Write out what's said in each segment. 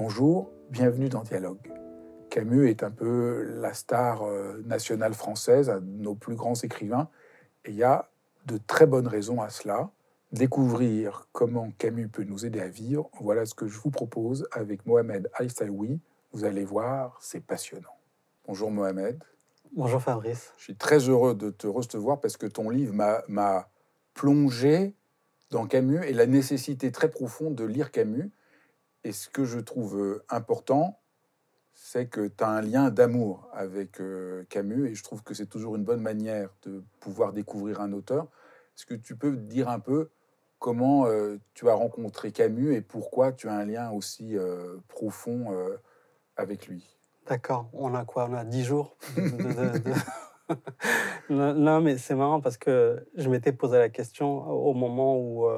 Bonjour, bienvenue dans Dialogue. Camus est un peu la star euh, nationale française, un de nos plus grands écrivains, et il y a de très bonnes raisons à cela. Découvrir comment Camus peut nous aider à vivre, voilà ce que je vous propose avec Mohamed Al-Saoui. Vous allez voir, c'est passionnant. Bonjour Mohamed. Bonjour Fabrice. Je suis très heureux de te recevoir parce que ton livre m'a plongé dans Camus et la nécessité très profonde de lire Camus et ce que je trouve euh, important, c'est que tu as un lien d'amour avec euh, Camus, et je trouve que c'est toujours une bonne manière de pouvoir découvrir un auteur. Est-ce que tu peux dire un peu comment euh, tu as rencontré Camus et pourquoi tu as un lien aussi profond avec lui? D'accord, on a quoi? On a dix jours non, mais c'est marrant parce que je m'étais posé la question au moment où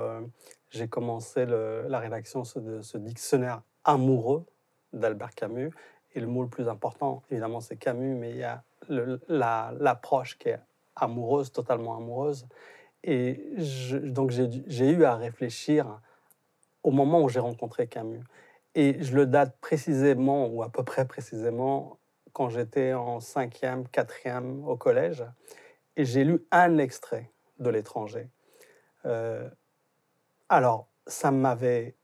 j'ai commencé la rédaction de ce dictionnaire amoureux d'Albert Camus. Et le mot le plus important, évidemment, c'est Camus, mais il y a l'approche qui est amoureuse, totalement amoureuse. Et donc j'ai eu à réfléchir au moment où j'ai rencontré Camus. Et je le date précisément, ou à peu près précisément, quand j'étais en cinquième, quatrième au collège. Et j'ai lu un extrait de l'étranger. Euh, alors, ça m'avait.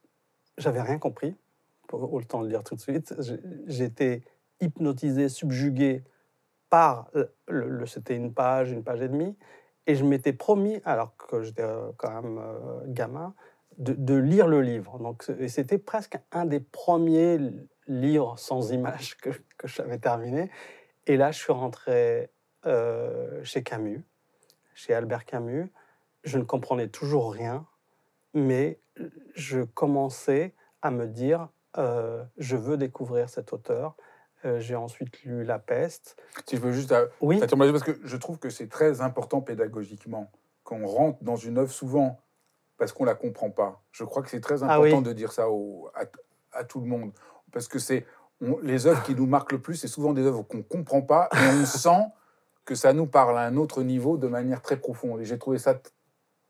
J'avais rien compris, pour de le dire tout de suite. J'étais hypnotisé, subjugué par. C'était une page, une page et demie. Et je m'étais promis, alors que j'étais euh, quand même euh, gamin, de, lire le livre. Donc, c'était presque un des premiers livres sans images que, que j'avais terminé. Et là, je suis rentré euh, chez Camus, chez Albert Camus. Je ne comprenais toujours rien mais je commençais à me dire, euh, je veux découvrir cet auteur. Euh, j'ai ensuite lu La Peste. Si je veux juste, euh, oui. parce que je trouve que c'est très important pédagogiquement qu'on rentre dans une œuvre souvent parce qu'on la comprend pas. Je crois que c'est très ah important de dire ça au, à, tout le monde parce que c'est les œuvres qui nous marquent le plus, c'est souvent des œuvres qu'on comprend pas et on sent que ça nous parle à un autre niveau de manière très profonde. Et j'ai trouvé ça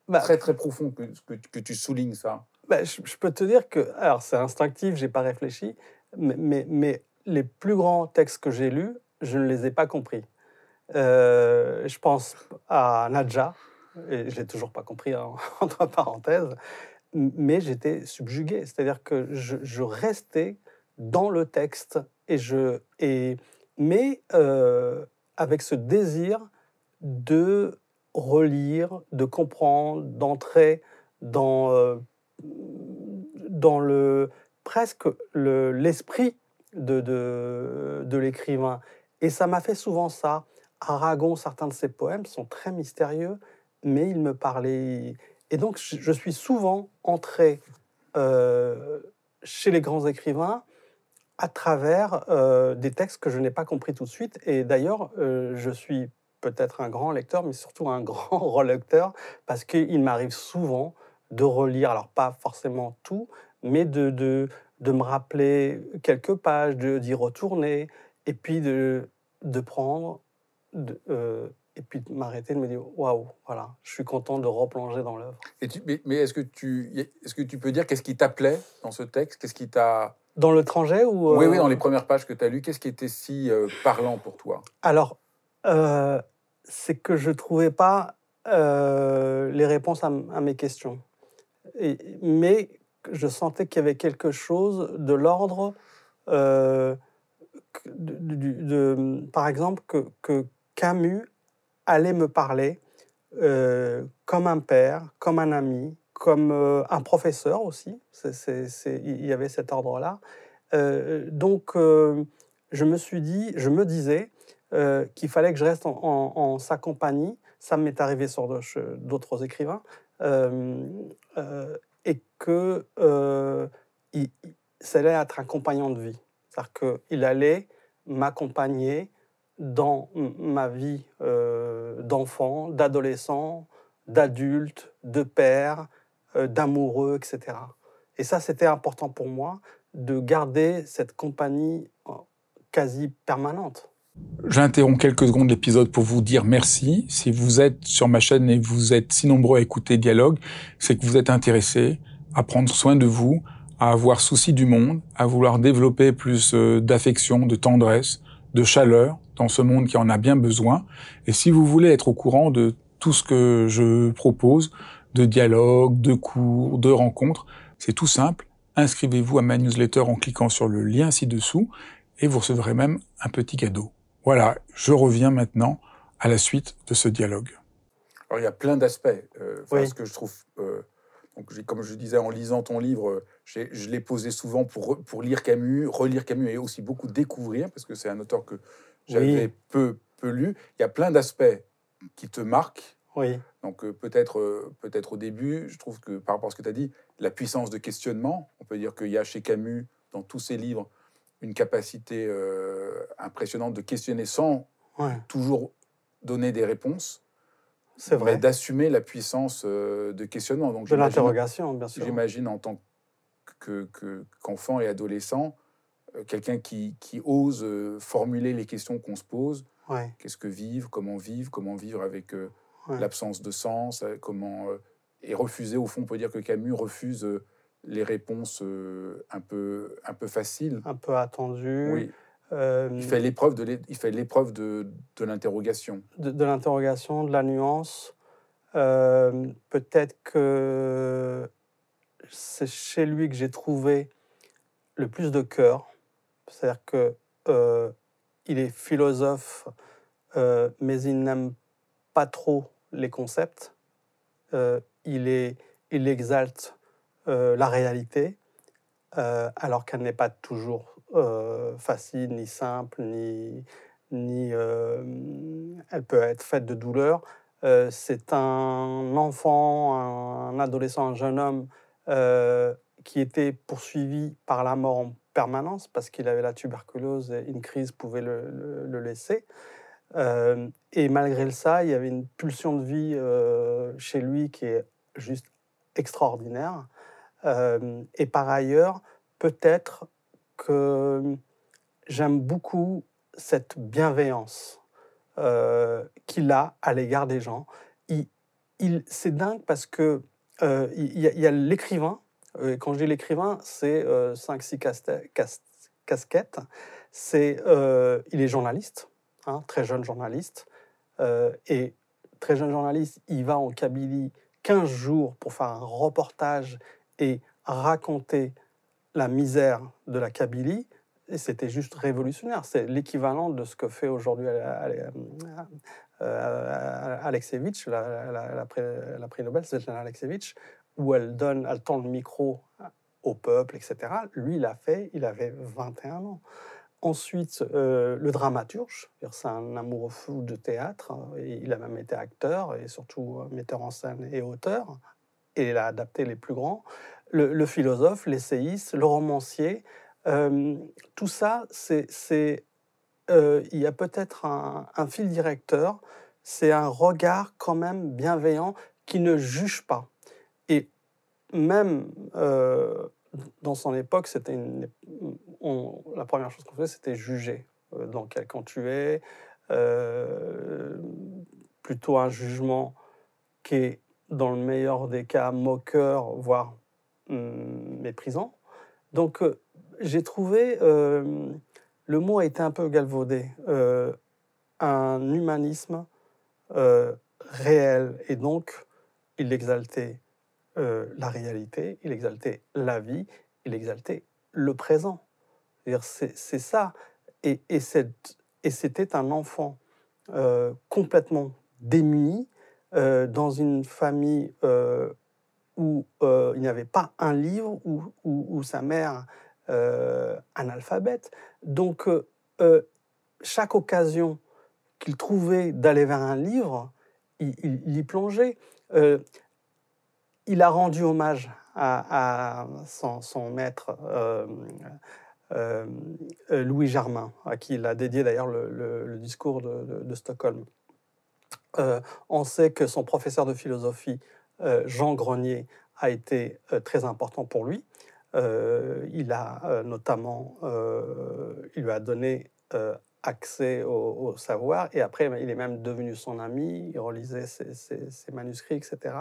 bah, très très profond que, que, tu soulignes ça. Bah, je, peux te dire que, alors c'est instinctif, j'ai pas réfléchi, mais, mais, les plus grands textes que j'ai lus, je ne les ai pas compris. Euh, je pense à Nadja, et je l'ai toujours pas compris hein, entre parenthèses, mais j'étais subjugué, c'est-à-dire que je, je, restais dans le texte et je et mais euh, avec ce désir de relire, de comprendre, d'entrer dans, euh, dans le, presque l'esprit de, de, l'écrivain. Et ça m'a fait souvent ça. Aragon, certains de ses poèmes sont très mystérieux, mais il me parlait. Et donc, je suis souvent entré euh, chez les grands écrivains à travers euh, des textes que je n'ai pas compris tout de suite. Et d'ailleurs, je suis peut-être un grand lecteur, mais surtout un grand relecteur, parce qu'il m'arrive souvent de relire, alors pas forcément tout, mais de, de, de me rappeler quelques pages, d'y retourner, et puis de, de prendre, de, euh, et puis de m'arrêter, de me dire waouh, voilà, je suis content de replonger dans l'œuvre. Mais, mais est-ce que, tu, est que tu peux dire qu'est-ce qui t'appelait dans ce texte? Qu'est-ce qui t'a. Dans le trajet ou. Oui, oui, dans euh, les premières pages que tu as lues, qu'est-ce qui était si euh, parlant pour toi? Alors, c'est que je ne trouvais pas euh, les réponses à, mes questions. mais je sentais qu'il y avait quelque chose de l'ordre, euh, de, par exemple, que, Camus allait me parler euh, comme un père, comme un ami, comme euh, un professeur aussi. il y avait cet ordre-là. Euh, donc, je me suis dit, je me disais qu'il fallait que je reste en, sa compagnie. Ça m'est arrivé sur d'autres écrivains. et que ça allait être un compagnon de vie. C'est-à-dire qu'il allait m'accompagner dans ma vie euh, d'enfant, d'adolescent, d'adulte, de père, euh, d'amoureux, etc. Et ça, c'était important pour moi de garder cette compagnie euh, quasi permanente. J'interromps quelques secondes l'épisode pour vous dire merci. Si vous êtes sur ma chaîne et vous êtes si nombreux à écouter Dialogue, c'est que vous êtes intéressé à prendre soin de vous, à avoir souci du monde, à vouloir développer plus d'affection, de tendresse, de chaleur dans ce monde qui en a bien besoin. Et si vous voulez être au courant de tout ce que je propose, de dialogues, de cours, de rencontres, c'est tout simple. Inscrivez-vous à ma newsletter en cliquant sur le lien ci-dessous et vous recevrez même un petit cadeau. Voilà, je reviens maintenant à la suite de ce dialogue. Alors il y a plein d'aspects. Euh, Ce que je trouve euh, donc, comme je disais, en lisant ton livre, je l'ai posé souvent pour, pour lire Camus, relire Camus et aussi beaucoup découvrir, parce que c'est un auteur que j'avais peu, peu lu. Il y a plein d'aspects qui te marquent. Oui. Donc euh, peut-être euh, peut-être au début, je trouve que par rapport à ce que tu as dit, la puissance de questionnement, on peut dire qu'il y a chez Camus, dans tous ses livres, une capacité euh, impressionnante de questionner sans toujours donner des réponses. C'est vrai. D'assumer la puissance euh, de questionnement. Donc, de l'interrogation, bien sûr. J'imagine en tant qu'enfant et adolescent, euh, quelqu'un qui, qui, ose formuler les questions qu'on se pose. Qu'est-ce que vivre Comment vivre Comment vivre avec l'absence de sens Comment et refuser au fond, on peut dire que Camus refuse les réponses un peu un peu faciles, un peu attendues. Oui. Euh, il fait l'épreuve de l'épreuve de, de l'interrogation. De, l'interrogation, de la nuance. Euh, peut-être que c'est chez lui que j'ai trouvé le plus de cœur. C'est-à-dire que euh, il est philosophe, mais il n'aime pas trop les concepts. il, est, il exalte la réalité, alors qu'elle n'est pas toujours euh, facile, ni simple, ni, ni euh, elle peut être faite de douleur. Euh, c'est un enfant, un adolescent, un jeune homme qui était poursuivi par la mort en permanence parce qu'il avait la tuberculose et une crise pouvait le, le, laisser. et malgré ça, il y avait une pulsion de vie chez lui qui est juste extraordinaire. Et par ailleurs, peut-être que j'aime beaucoup cette bienveillance euh, qu'il a à l'égard des gens. C'est dingue parce que euh, il, y a, l'écrivain. Euh, quand je dis l'écrivain, c'est 5-6 casquettes. C'est, il est journaliste, hein, très jeune journaliste. et très jeune journaliste, il va en Kabylie 15 jours pour faire un reportage et raconter la misère de la Kabylie, c'était juste révolutionnaire. C'est l'équivalent de ce que fait aujourd'hui Alexevitch, la, la, prix Nobel, c'est Alexevitch, où elle donne, elle tend le micro au peuple, etc. Lui, il a fait, il avait 21 ans. Ensuite, euh, le dramaturge, c'est un amoureux fou de théâtre, il a même été acteur et surtout metteur en scène et auteur, et il a adapté les plus grands le, philosophe, l'essayiste, le romancier. Euh, tout ça, c'est, euh, il y a peut-être un, fil directeur, c'est un regard quand même bienveillant qui ne juge pas. Et même euh, dans son époque, c'était la première chose qu'on faisait, c'était juger dans quel camp tu es, plutôt un jugement qui est, dans le meilleur des cas, moqueur, voire Hum, méprisant. Donc euh, j'ai trouvé, euh, le mot a été un peu galvaudé, euh, un humanisme réel. Et donc, il exaltait la réalité, il exaltait la vie, il exaltait le présent. C'est ça. Et, et c'était un enfant complètement démuni, dans une famille où il n'y avait pas un livre, où, sa mère analphabète. Donc, chaque occasion qu'il trouvait d'aller vers un livre, il, y plongeait. Euh, il a rendu hommage à, son, maître euh, euh, Louis Germain, à qui il a dédié d'ailleurs le, discours de, Stockholm. On sait que son professeur de philosophie, Jean Grenier, a été très important pour lui. il a notamment, il lui a donné accès au, savoir. Et après, il est même devenu son ami, il relisait ses, manuscrits, etc.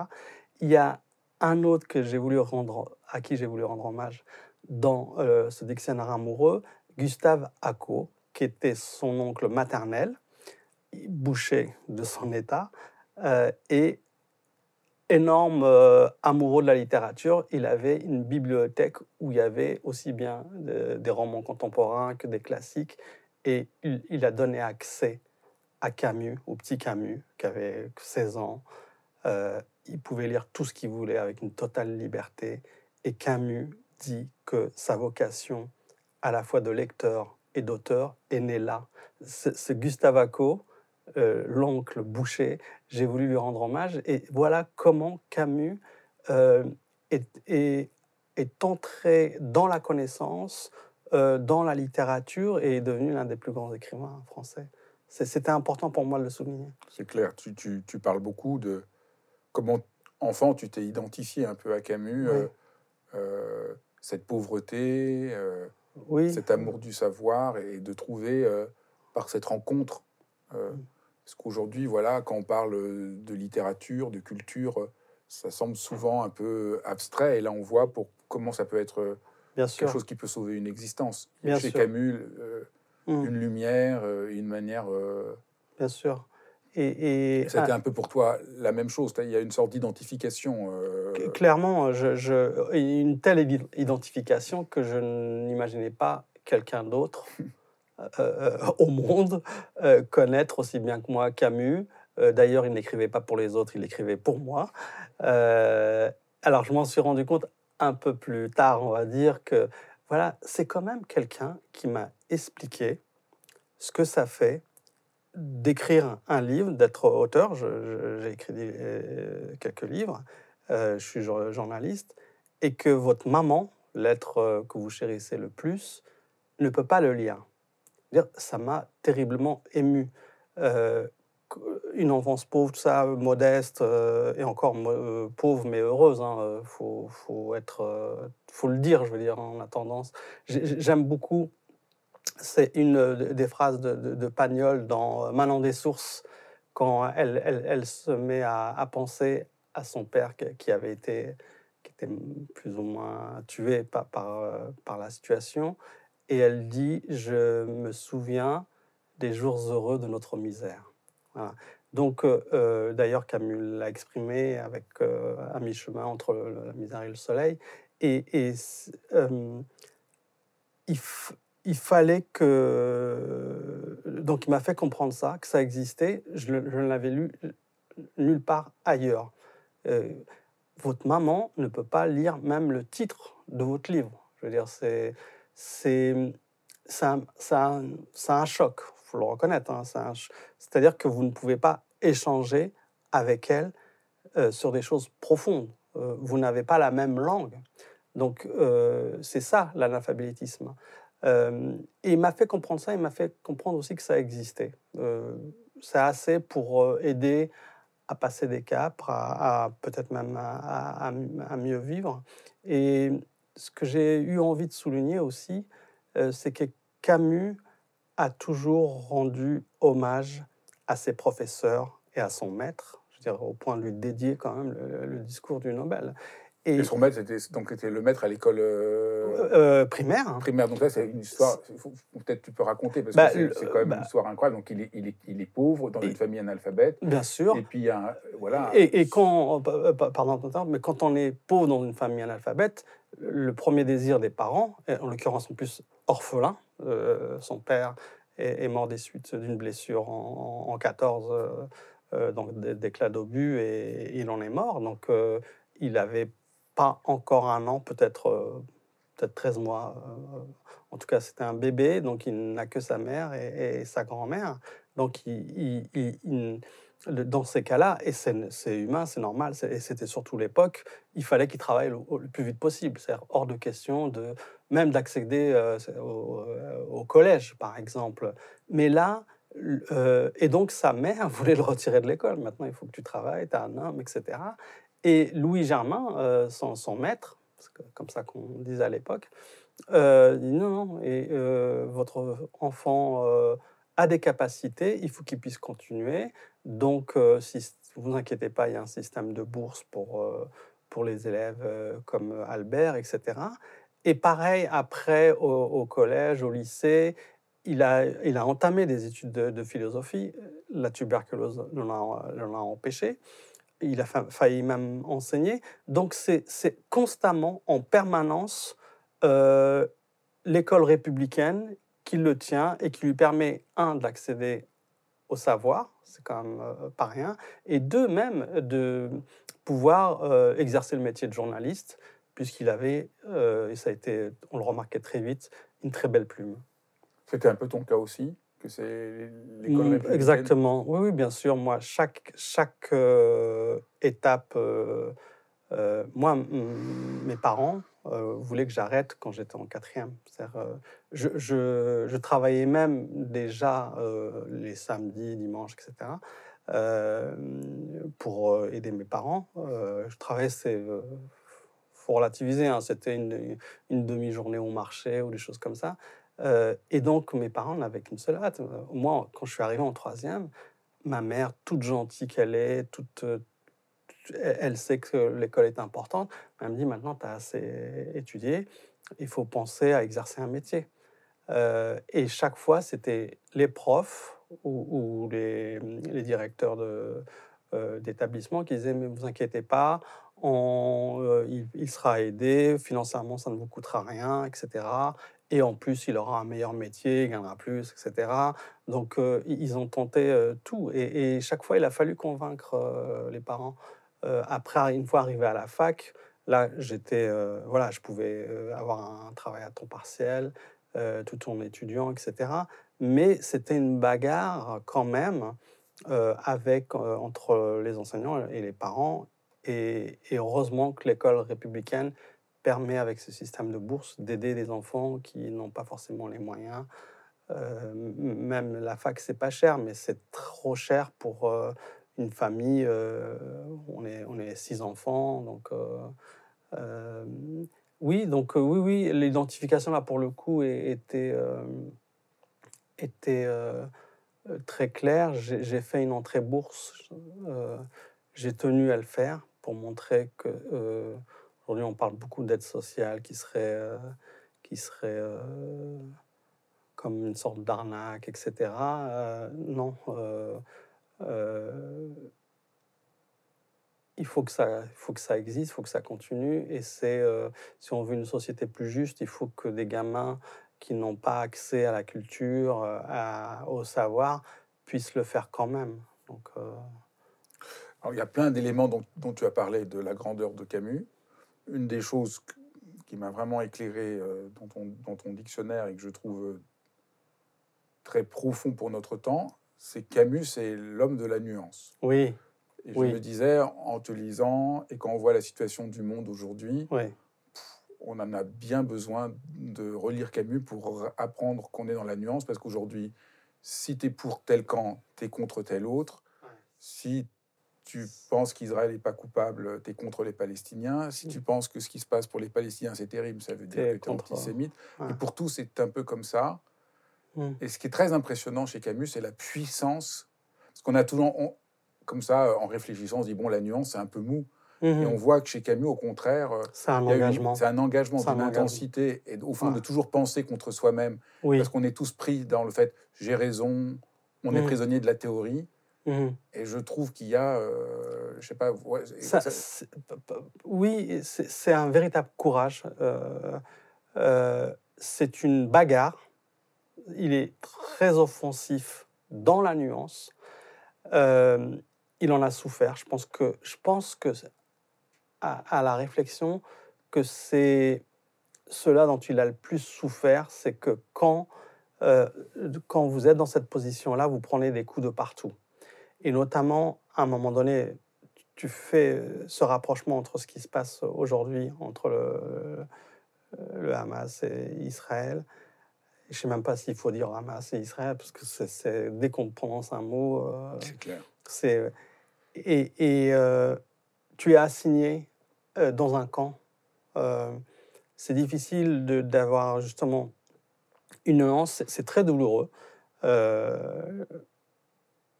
Il y a un autre que j'ai voulu rendre, à qui j'ai voulu rendre hommage dans euh, ce dictionnaire amoureux, Gustave Acco, qui était son oncle maternel, boucher de son état, euh, et énorme euh, amoureux de la littérature, il avait une bibliothèque où il y avait aussi bien des romans contemporains que des classiques et il, a donné accès à Camus, au petit Camus, qui avait 16 ans. Euh, il pouvait lire tout ce qu'il voulait avec une totale liberté. Et Camus dit que sa vocation, à la fois de lecteur et d'auteur, est née là. Ce, Gustave Acco, euh, l'oncle Boucher, j'ai voulu lui rendre hommage. Et voilà comment Camus euh, est, est, entré dans la connaissance euh, dans la littérature et est devenu l'un des plus grands écrivains français. C'était important pour moi de le souligner. C'est clair, tu, tu, tu, parles beaucoup de comment, enfant, tu t'es identifié un peu à Camus, cette pauvreté, oui. cet amour du savoir et de trouver par cette rencontre. Mm. Parce qu'aujourd'hui, voilà, quand on parle de littérature, de culture, ça semble souvent un peu abstrait. Et là, on voit pour comment ça peut être Bien quelque chose qui peut sauver une existence. Bien Chez Camus, euh, mm. une lumière, euh, une manière. Euh, Bien sûr. Et, c'était un peu pour toi la même chose. Il y a une sorte d'identification. Clairement, je, une telle identification que je n'imaginais pas quelqu'un d'autre au monde connaître aussi bien que moi Camus. D'ailleurs, il n'écrivait pas pour les autres, il écrivait pour moi. alors, je m'en suis rendu compte un peu plus tard, on va dire que voilà, c'est quand même quelqu'un qui m'a expliqué ce que ça fait d'écrire un livre, d'être auteur. J'ai écrit euh, quelques livres, euh, je suis journaliste, et que votre maman, l'être euh, que vous chérissez le plus, ne peut pas le lire. Ça m'a terriblement ému une enfance pauvre, tout ça, modeste, euh, et encore euh, pauvre mais heureuse. Hein, euh, faut, le dire, je veux dire, en a tendance. J'aime beaucoup, c'est une des phrases de, de, Pagnol dans Manon des sources, quand elle, se met à, penser à son père qui avait été, plus ou moins tué par la situation, et elle dit, je me souviens des jours heureux de notre misère. Donc, euh, euh, d'ailleurs, Camus l'a exprimé avec euh, à mi-chemin entre la misère et le soleil. Et, il, fallait que. Donc, il m'a fait comprendre ça, que ça existait. Je, ne l'avais lu nulle part ailleurs. votre maman ne peut pas lire même le titre de votre livre. Je veux dire, c'est. C'est un, un, choc, il faut le reconnaître. Hein, c'est-à-dire que vous ne pouvez pas échanger avec elle euh, sur des choses profondes. Euh, vous n'avez pas la même langue. Donc, euh, c'est ça l'analphabétisme. et il m'a fait comprendre ça, il m'a fait comprendre aussi que ça existait. c'est assez pour aider à passer des caps, à, peut-être même à, à, mieux vivre. Et ce que j'ai eu envie de souligner aussi, c'est que Camus a toujours rendu hommage à ses professeurs et à son maître, je veux dire, au point de lui dédier quand même le, discours du Nobel. Et, son maître, était, donc, était le maître à l'école euh, euh, primaire. Primaire, donc là, c'est une histoire, peut-être tu peux raconter, parce bah, que c'est quand même une bah histoire incroyable. Donc, il est, il est, il est pauvre, dans une famille analphabète. Bien sûr. Et puis, il y a voilà. Et, et quand, euh, pardon, mais quand on est pauvre dans une famille analphabète, le premier désir des parents, en l'occurrence en plus orphelin, son père est, mort des suites d'une blessure en, en 14, donc d'éclat d'obus, et, il en est mort. Donc il n'avait pas encore un an, peut-être peut-être 13 mois. en tout cas, c'était un bébé, donc il n'a que sa mère et, sa grand-mère. Donc, il, dans ces cas-là, et c'est humain, c'est normal, et c'était surtout l'époque, il fallait qu'il travaille le, plus vite possible. C'est hors de question de même d'accéder euh, au, collège, par exemple. Mais là, euh, et donc sa mère voulait le retirer de l'école. Maintenant, il faut que tu travailles, tu es un homme, etc. Et Louis Germain, euh, son, maître, comme ça qu'on disait à l'époque, dit non, non, et votre enfant a des capacités, il faut qu'il puisse continuer. Donc, euh, si vous inquiétez pas, il y a un système de bourse pour, euh, pour les élèves euh, comme Albert, etc. Et pareil, après, au, collège, au lycée, il a, il a entamé des études de, philosophie. La tuberculose l'en a, empêché. Il a failli même enseigner. Donc, c'est constamment, en permanence, l'école républicaine qui le tient et qui lui permet, un, d'accéder au savoir, c'est quand même euh, pas rien, et deux, même de pouvoir euh, exercer le métier de journaliste, puisqu'il avait, euh, et ça a été, on le remarquait très vite, une très belle plume. C'était un peu ton cas aussi que c'est l'école mmh, Exactement, oui, oui, bien sûr. Moi, chaque, chaque étape, moi, mes parents, voulait que j'arrête quand j'étais en quatrième. Euh, je, travaillais même déjà euh, les samedis, dimanches, etc. Euh, pour aider mes parents. je travaillais, c'est faut relativiser, hein, c'était une, une demi-journée au marché ou des choses comme ça. et donc mes parents n'avaient qu'une seule hâte. Moi, quand je suis arrivé en troisième, ma mère, toute gentille qu'elle est, toute elle sait que l'école est importante. Elle me dit maintenant, tu as assez étudié, il faut penser à exercer un métier. Euh, et chaque fois, c'était les profs ou, les, directeurs euh, d'établissement qui disaient Mais vous inquiétez pas, euh, il, sera aidé, financièrement, ça ne vous coûtera rien, etc. Et en plus, il aura un meilleur métier, il gagnera plus, etc. Donc, ils ont tenté tout. Et, chaque fois, il a fallu convaincre les parents. Euh, après, une fois arrivé à la fac, là, j'étais, euh, voilà, je pouvais euh, avoir un travail à temps partiel, tout en étudiant, etc. Mais c'était une bagarre quand même avec, entre les enseignants et les parents. Et, heureusement que l'école républicaine permet, avec ce système de bourse, d'aider les enfants qui n'ont pas forcément les moyens. même la fac, c'est pas cher, mais c'est trop cher pour une famille, euh, on, est, on est six enfants, donc euh, euh, oui, donc oui, oui, l'identification là pour le coup était, était très claire. J'ai fait une entrée bourse, j'ai tenu à le faire pour montrer que aujourd'hui on parle beaucoup d'aide sociale qui serait, qui serait comme une sorte d'arnaque, etc. non il faut que ça, faut que ça existe, il faut que ça continue. Et c'est, euh, si on veut une société plus juste, il faut que des gamins qui n'ont pas accès à la culture, euh, au savoir, puissent le faire quand même. Donc, il y a plein d'éléments dont, tu as parlé de la grandeur de Camus. Une des choses qui m'a vraiment éclairé dans ton dictionnaire et que je trouve très profond pour notre temps, c'est Camus, c'est l'homme de la nuance. Oui. Et je me disais, en te lisant, et quand on voit la situation du monde aujourd'hui, on en a bien besoin de relire Camus pour apprendre qu'on est dans la nuance, parce qu'aujourd'hui, si tu es pour tel camp, tu es contre tel autre. Si tu penses qu'Israël n'est pas coupable, tu es contre les Palestiniens. Si tu penses que ce qui se passe pour les Palestiniens, c'est terrible, ça veut dire que tu es antisémite. Et pour tous, c'est un peu comme ça. Mm. Et ce qui est très impressionnant chez Camus, c'est la puissance. Parce qu'on a toujours, comme ça, en réfléchissant, on se dit, bon, la nuance, c'est un peu mou. Mm-hmm. Et on voit que chez Camus, au contraire, euh, c'est un, engagement. C'est un engagement, d'une intensité, et au fond, de toujours penser contre soi-même. Parce qu'on est tous pris dans le fait, j'ai raison, on est mm. prisonnier de la théorie. Mm-hmm. Et je trouve qu'il y a, euh, je sais pas. oui, c'est un véritable courage. Euh, c'est une bagarre il est très offensif dans la nuance. Euh, il en a souffert. Je pense que, je pense que à, la réflexion, que c'est cela dont il a le plus souffert, c'est que quand, euh, quand vous êtes dans cette position-là, vous prenez des coups de partout. Et notamment, à un moment donné, tu fais ce rapprochement entre ce qui se passe aujourd'hui, entre le, le Hamas et Israël. Je ne sais même pas s'il faut dire Hamas et Israël, parce que c'est, dès qu'on prononce un mot. Euh, c'est clair. C'est, et, et euh, tu es assigné euh, dans un camp. c'est difficile d'avoir justement une nuance, c'est, très douloureux.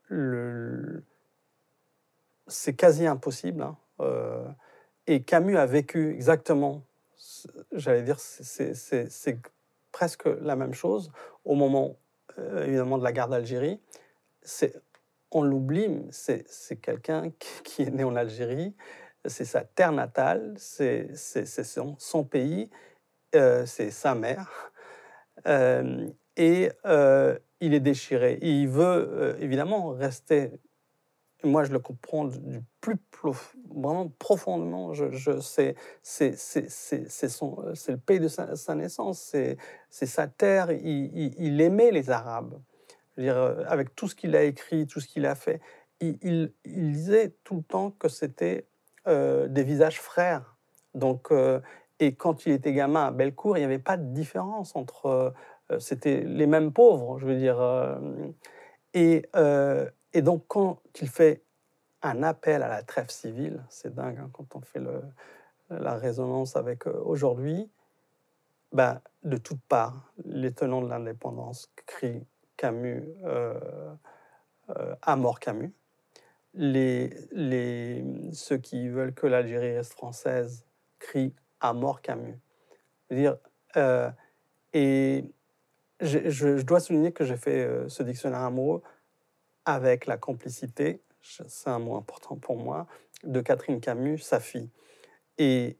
Le, c'est quasi impossible. Hein. et Camus a vécu exactement j'allais dire, c'est presque la même chose au moment, euh, évidemment, de la guerre d'Algérie. On l'oublie, c'est quelqu'un qui, est né en Algérie, c'est sa terre natale, c'est son, son, pays, euh, c'est sa mère. Euh, et il est déchiré. il veut évidemment rester moi, je le comprends du plus vraiment profondément. Je, je c'est, le pays de sa, naissance, c'est, sa terre. Il, aimait les Arabes. Je veux dire, euh, avec tout ce qu'il a écrit, tout ce qu'il a fait, il, il, disait tout le temps que c'était euh, des visages frères. Donc, euh, et quand il était gamin à Bellecour, il n'y avait pas de différence entre. c'était les mêmes pauvres, je veux dire. et et donc, quand il fait un appel à la trêve civile, c'est dingue hein, quand on fait la résonance avec euh, aujourd'hui, ben, de toutes parts, les tenants de l'indépendance crient Camus, euh, euh, à mort Camus. Les, les, ceux qui veulent que l'Algérie reste française crient à mort Camus. dire, et je, je, dois souligner que j'ai fait ce dictionnaire amoureux avec la complicité, c'est un mot important pour moi, de Catherine Camus, sa fille. Et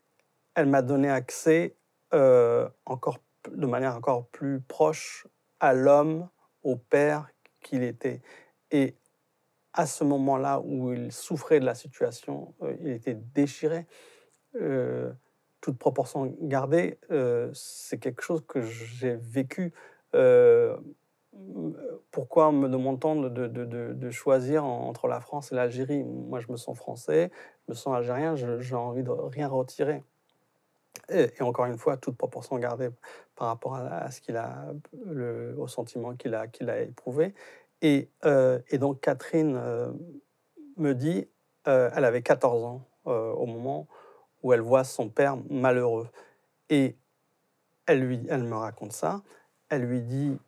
elle m'a donné accès euh, encore, de manière encore plus proche à l'homme, au père qu'il était. Et à ce moment-là où il souffrait de la situation, euh, il était déchiré. Euh, toute proportion gardée, c'est quelque chose que j'ai vécu pourquoi me demande-t-on de, choisir entre la France et l'Algérie? Moi, je me sens français, je me sens algérien, j'ai envie de rien retirer. Et, encore une fois, toute proportion gardée par rapport à, ce qu'il a, au sentiment qu'il a, éprouvé. Et, euh, donc, Catherine euh, me dit, euh, elle avait 14 ans au moment où elle voit son père malheureux. Et elle me raconte ça. Elle lui dit,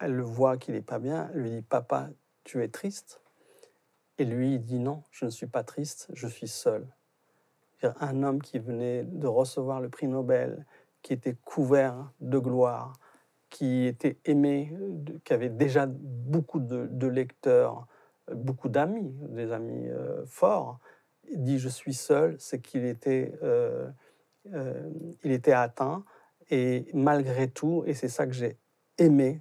elle le voit qu'il n'est pas bien, elle lui dit Papa, tu es triste? Et lui, il dit Non, je ne suis pas triste, je suis seul. Un homme qui venait de recevoir le prix Nobel, qui était couvert de gloire, qui était aimé, qui avait déjà beaucoup de, lecteurs, beaucoup d'amis, des amis euh, forts, il dit je suis seul, c'est qu'il était, euh, euh, il était atteint et malgré tout, et c'est ça que j'ai aimé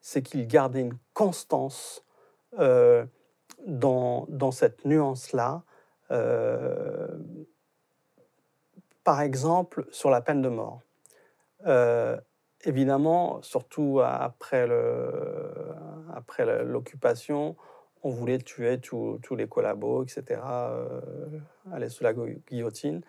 c'est qu'il gardait une constance euh, dans, cette nuance-là. Euh, par exemple, sur la peine de mort. Euh, évidemment, surtout après l'occupation, après on voulait tuer tous les collabos, etc., aller sous la guillotine.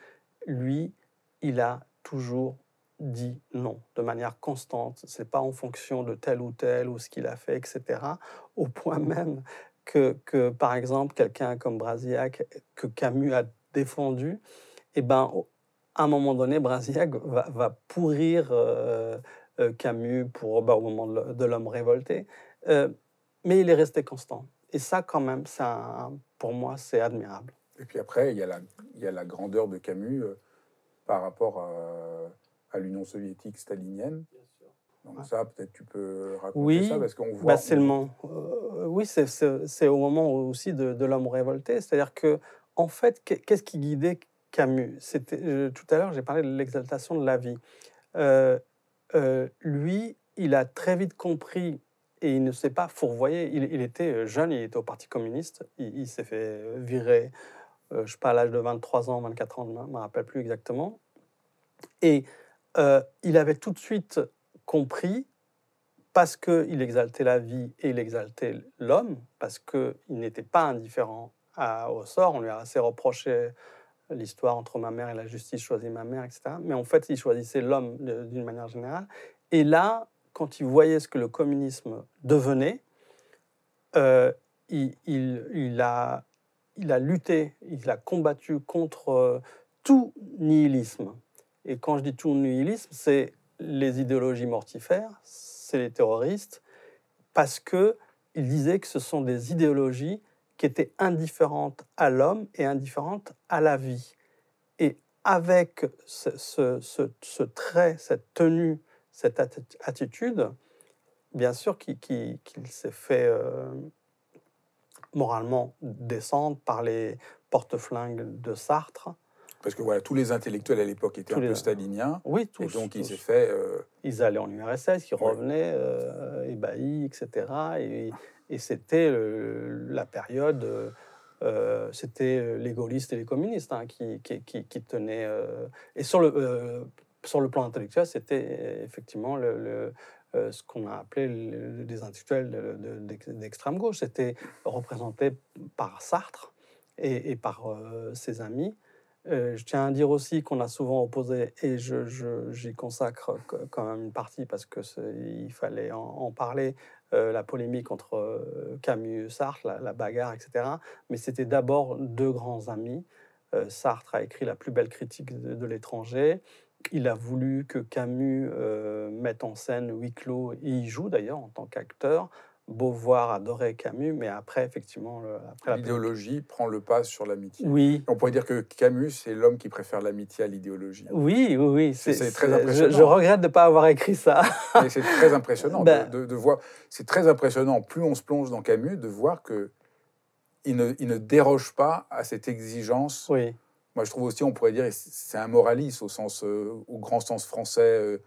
Lui, il a toujours dit non de manière constante. C'est pas en fonction de tel ou tel ou ce qu'il a fait, etc. Au point même que, que par exemple, quelqu'un comme Brasillac, que Camus a défendu, eh ben, à un moment donné, Brasillac va, va pourrir euh, euh, Camus pour, bah, au moment de l'homme révolté. Euh, mais il est resté constant. Et ça, quand même, un, pour moi, c'est admirable. Et puis après, il y, a la, il y a la grandeur de Camus par rapport à à l'Union soviétique stalinienne. Donc ça, peut-être tu peux raconter oui, ça parce qu'on voit. Bah c'est le moment. Euh, oui, c'est au moment aussi de, de l'homme révolté. C'est-à-dire que, en fait, qu'est-ce qui guidait Camus? C'était tout à l'heure, j'ai parlé de l'exaltation de la vie. Euh, euh, lui, il a très vite compris et il ne s'est pas fourvoyé. Il, il, était jeune, il était au Parti communiste. Il, s'est fait virer, je ne sais pas, à l'âge de 23 ans, 24 ans, je ne me rappelle plus exactement. Et il avait tout de suite compris parce qu'il exaltait la vie et il exaltait l'homme, parce qu'il n'était pas indifférent au sort. On lui a assez reproché l'histoire entre ma mère et la justice choisit ma mère, etc. Mais en fait, il choisissait l'homme d'une manière générale. Et là, quand il voyait ce que le communisme devenait, euh, il, a, lutté, il a combattu contre euh, tout nihilisme. Et quand je dis tout nihilisme, c'est les idéologies mortifères, c'est les terroristes, parce que il disait que ce sont des idéologies qui étaient indifférentes à l'homme et indifférentes à la vie. Et avec ce, trait, cette tenue, cette attitude, bien sûr qu'il s'est fait euh, moralement descendre par les porte-flingues de Sartre, parce que voilà, tous les intellectuels à l'époque étaient un peu staliniens. Oui, tous. Et donc il s'est fait. Euh, ils allaient en URSS, ils revenaient euh, ébahis, etc. Et, et c'était la période. Euh, c'était les gaullistes et les communistes hein, qui, qui, qui, tenaient. et sur le, sur le plan intellectuel, c'était effectivement le, ce qu'on a appelé les intellectuels d'extrême gauche. C'était représenté par Sartre et, et par ses amis. Euh, je tiens à dire aussi qu'on a souvent opposé, et j'y consacre quand même une partie parce qu'il fallait en, parler, euh, la polémique entre euh, Camus et Sartre, la, bagarre, etc. Mais c'était d'abord deux grands amis. Sartre a écrit la plus belle critique de, l'étranger. Il a voulu que Camus mette en scène huis clos, et y joue d'ailleurs en tant qu'acteur. Beauvoir adorait Camus, mais après, effectivement, l'idéologie prend le pas sur l'amitié. Oui. On pourrait dire que Camus, c'est l'homme qui préfère l'amitié à l'idéologie. Oui, oui, oui. C'est très impressionnant. Je, regrette de ne pas avoir écrit ça. mais c'est très impressionnant ben de, voir. C'est très impressionnant, plus on se plonge dans Camus, de voir que il ne, il ne déroge pas à cette exigence. Oui. Moi, je trouve aussi, on pourrait dire, c'est un moraliste au sens, euh, au grand sens français. Euh,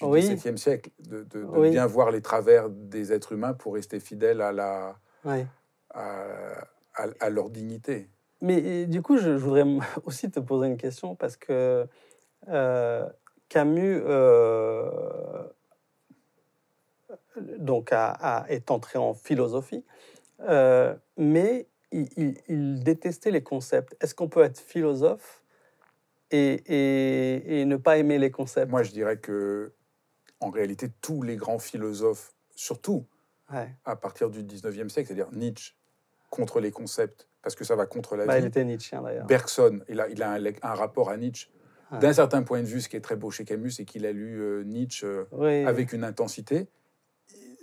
du XVIIe siècle, de, bien voir les travers des êtres humains pour rester fidèle à, la, à, leur dignité. Mais du coup, je, voudrais aussi te poser une question parce que euh, Camus euh, donc a, est entré en philosophie, euh, mais il, détestait les concepts. Est-ce qu'on peut être philosophe et, et, et, ne pas aimer les concepts? Moi, je dirais que en réalité tous les grands philosophes, surtout à partir du 19e siècle, c'est-à-dire Nietzsche contre les concepts, parce que ça va contre la bah, vie. Il était Nietzsche d'ailleurs. Bergson, il a, il a un, rapport à Nietzsche. D'un certain point de vue, ce qui est très beau chez Camus, c'est qu'il a lu euh, Nietzsche euh, avec une intensité.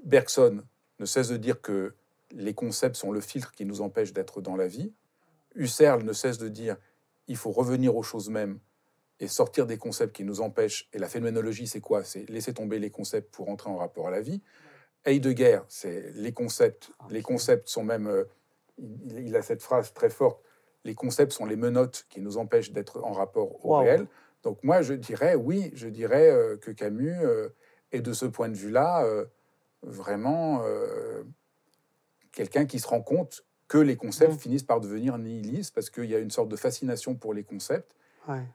Bergson ne cesse de dire que les concepts sont le filtre qui nous empêche d'être dans la vie. Husserl ne cesse de dire il faut revenir aux choses mêmes et sortir des concepts qui nous empêchent. Et la phénoménologie, c'est quoi? C'est laisser tomber les concepts pour entrer en rapport à la vie. Heidegger, c'est les concepts. Ah, les concepts sont même. Euh, il, a cette phrase très forte les concepts sont les menottes qui nous empêchent d'être en rapport au réel. Donc moi, je dirais, oui, je dirais euh, que Camus euh, est de ce point de vue-là vraiment quelqu'un qui se rend compte que les concepts mmh. finissent par devenir nihilistes parce qu'il y a une sorte de fascination pour les concepts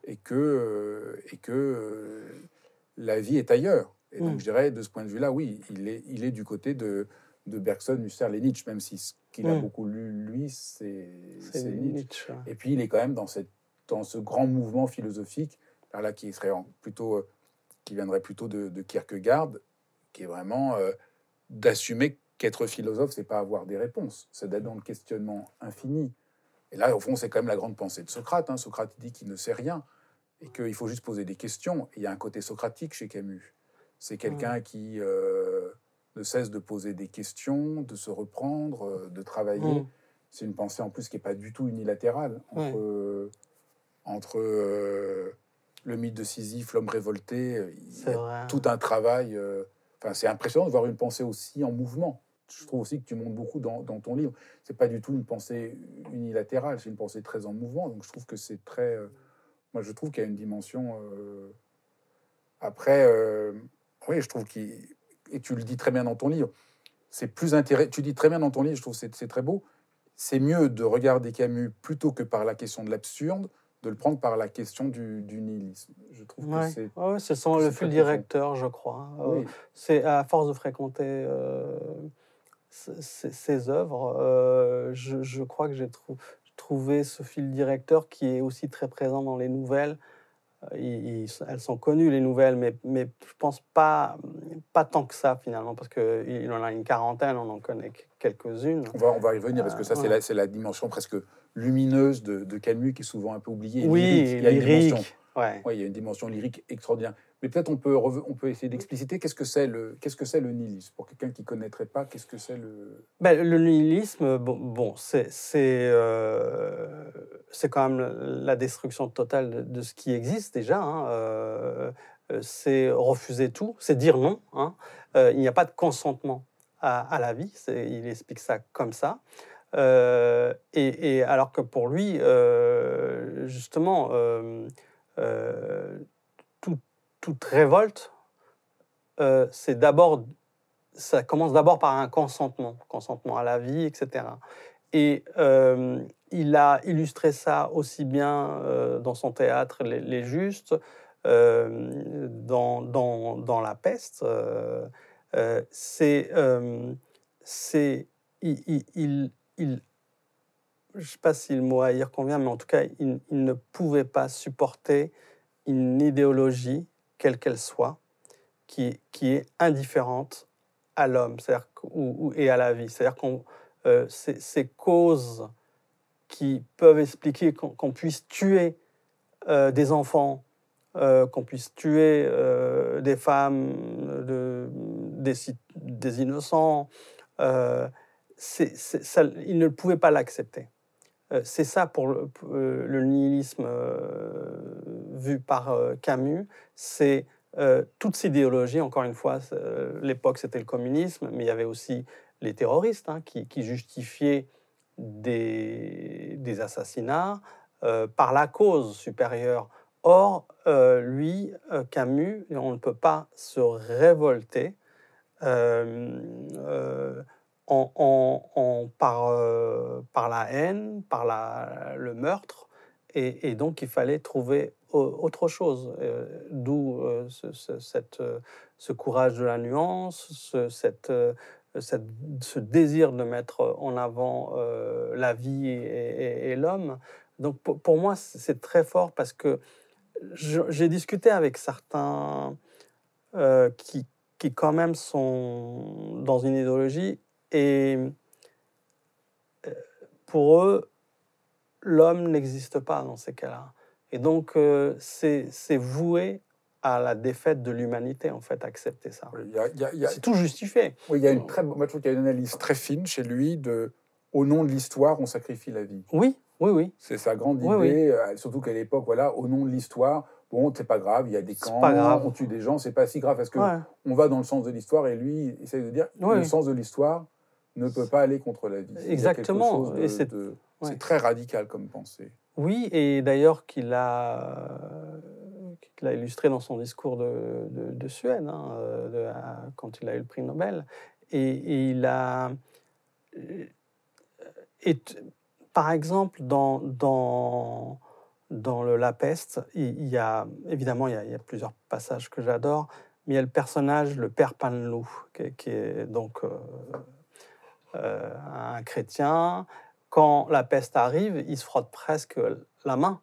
et que, euh, et que euh, la vie est ailleurs. Et donc, mm. je dirais, de ce point de vue-là, oui, il est, il est du côté de, de Bergson, Husserl et Nietzsche, même si ce qu'il a mm. beaucoup lu, lui, c'est Nietzsche. Et puis, il est quand même dans, cette, dans ce grand mouvement philosophique, là, qui, serait plutôt, euh, qui viendrait plutôt de, de Kierkegaard, qui est vraiment d'assumer qu'être philosophe, c'est pas avoir des réponses, c'est d'être dans le questionnement infini. Et là, au fond, c'est quand même la grande pensée de Socrate. Hein. Socrate dit qu'il ne sait rien et qu'il faut juste poser des questions. il y a un côté socratique chez Camus. C'est quelqu'un qui euh, ne cesse de poser des questions, de se reprendre, euh, de travailler. C'est une pensée en plus qui n'est pas du tout unilatérale entre, entre euh, le mythe de Sisyphe, l'homme révolté. Il y a tout un travail. Enfin, c'est impressionnant de voir une pensée aussi en mouvement je trouve aussi que tu montres beaucoup dans, ton livre. C'est pas du tout une pensée unilatérale, c'est une pensée très en mouvement. Donc je trouve que c'est très. Euh, moi, je trouve qu'il y a une dimension. Euh, après, euh, oui, je trouve qu'il et tu le dis très bien dans ton livre, c'est plus intéressant. Tu dis très bien dans ton livre, je trouve c'est c'est très beau. C'est mieux de regarder Camus plutôt que par la question de l'absurde, de le prendre par la question du, du nihilisme. Je trouve que c'est. Ouais, c'est son, c'est le fil directeur, je crois. Euh, Oui. C'est à force de fréquenter c- c- ses œuvres, euh, je, je crois que j'ai trou- trouvé ce fil directeur qui est aussi très présent dans les nouvelles. Euh, ils- ils- elles sont connues, les nouvelles, mais, mais je pense pas, pas tant que ça, finalement, parce qu'il en a une quarantaine, on en connaît que- quelques-unes. On va, on va y revenir parce que ça, Euh, c'est la, c'est la dimension presque lumineuse de, de Camus qui est souvent un peu oubliée. Oui, lyrique. Il y a une dimension. lyrique. Ouais. Ouais, il y a une dimension lyrique extraordinaire. Mais peut-être on peut, on peut essayer d'expliciter qu'est-ce que c'est le, qu'est-ce que le nihilisme? Pour quelqu'un qui connaîtrait pas. Qu'est-ce que c'est le Ben, le nihilisme, bon, c'est c'est, euh, c'est quand même la destruction totale de, ce qui existe déjà. hein, euh, c'est refuser tout, c'est dire non. hein. Euh, il n'y a pas de consentement à, la vie. Il explique ça comme ça. Et, alors que pour lui, justement, toute révolte, euh, c'est d'abord ça commence d'abord par un consentement, consentement à la vie, etc. Et euh, il a illustré ça aussi bien euh, dans son théâtre Les, Justes, dans, dans, La Peste. c'est, c'est, il, il, je ne sais pas si le mot haïr convient, mais en tout cas, il ne pouvait pas supporter une idéologie, quelle qu'elle soit, qui, qui est indifférente à l'homme et à la vie. C'est-à-dire qu'on euh, ces, causes qui peuvent expliquer qu'on puisse tuer euh, des enfants, euh, qu'on puisse tuer euh, des femmes, de, des, des innocents, euh, c'est- c'est- ça, il ne pouvait pas l'accepter. Euh, c'est ça pour euh, le nihilisme vu par euh, Camus, c'est euh, toutes ces idéologies, encore une fois, euh, l'époque c'était le communisme, mais il y avait aussi les terroristes hein, qui, justifiaient des, assassinats par la cause supérieure. Or, lui, Camus, on ne peut pas se révolter en, par, la haine, par le meurtre, et, donc il fallait trouver au- autre chose. euh, D'où euh, euh, ce courage de la nuance, ce, désir de mettre en avant la vie et, l'homme. Donc pour, moi, c'est très fort parce que j'ai discuté avec certains qui, qui quand même sont dans une idéologie et pour eux, l'homme n'existe pas dans ces cas-là. Et donc, euh, c'est voué à la défaite de l'humanité, en fait, accepter ça. C'est tout justifié. oui, il y a une très, moi, je trouve qu'il y a une analyse très fine chez lui de au nom de l'histoire, on sacrifie la vie. Oui, oui, oui. C'est sa grande idée, Oui, euh, surtout qu'à l'époque, voilà, au nom de l'histoire, bon, c'est pas grave, il y a des camps, pas grave. on tue des gens, c'est pas si grave parce que Ouais. on va dans le sens de l'histoire et lui il essaie de dire le sens de l'histoire ne peut pas aller contre la vie. Il y a quelque Exactement. de- Et c'est- de- ouais. c'est très radical comme pensée. Oui, et d'ailleurs qu'il a, qu'il a illustré dans son discours de, de, de Suède, hein, de- quand il a eu le prix Nobel. Et, et il a. euh, Et, par exemple, dans, dans, dans le La Peste, il, il y a, évidemment, il y a, il y a plusieurs passages que j'adore, mais il y a le personnage, le père Panlou, qui, qui est donc euh, euh, un chrétien. Quand la peste arrive, il se frotte presque la main,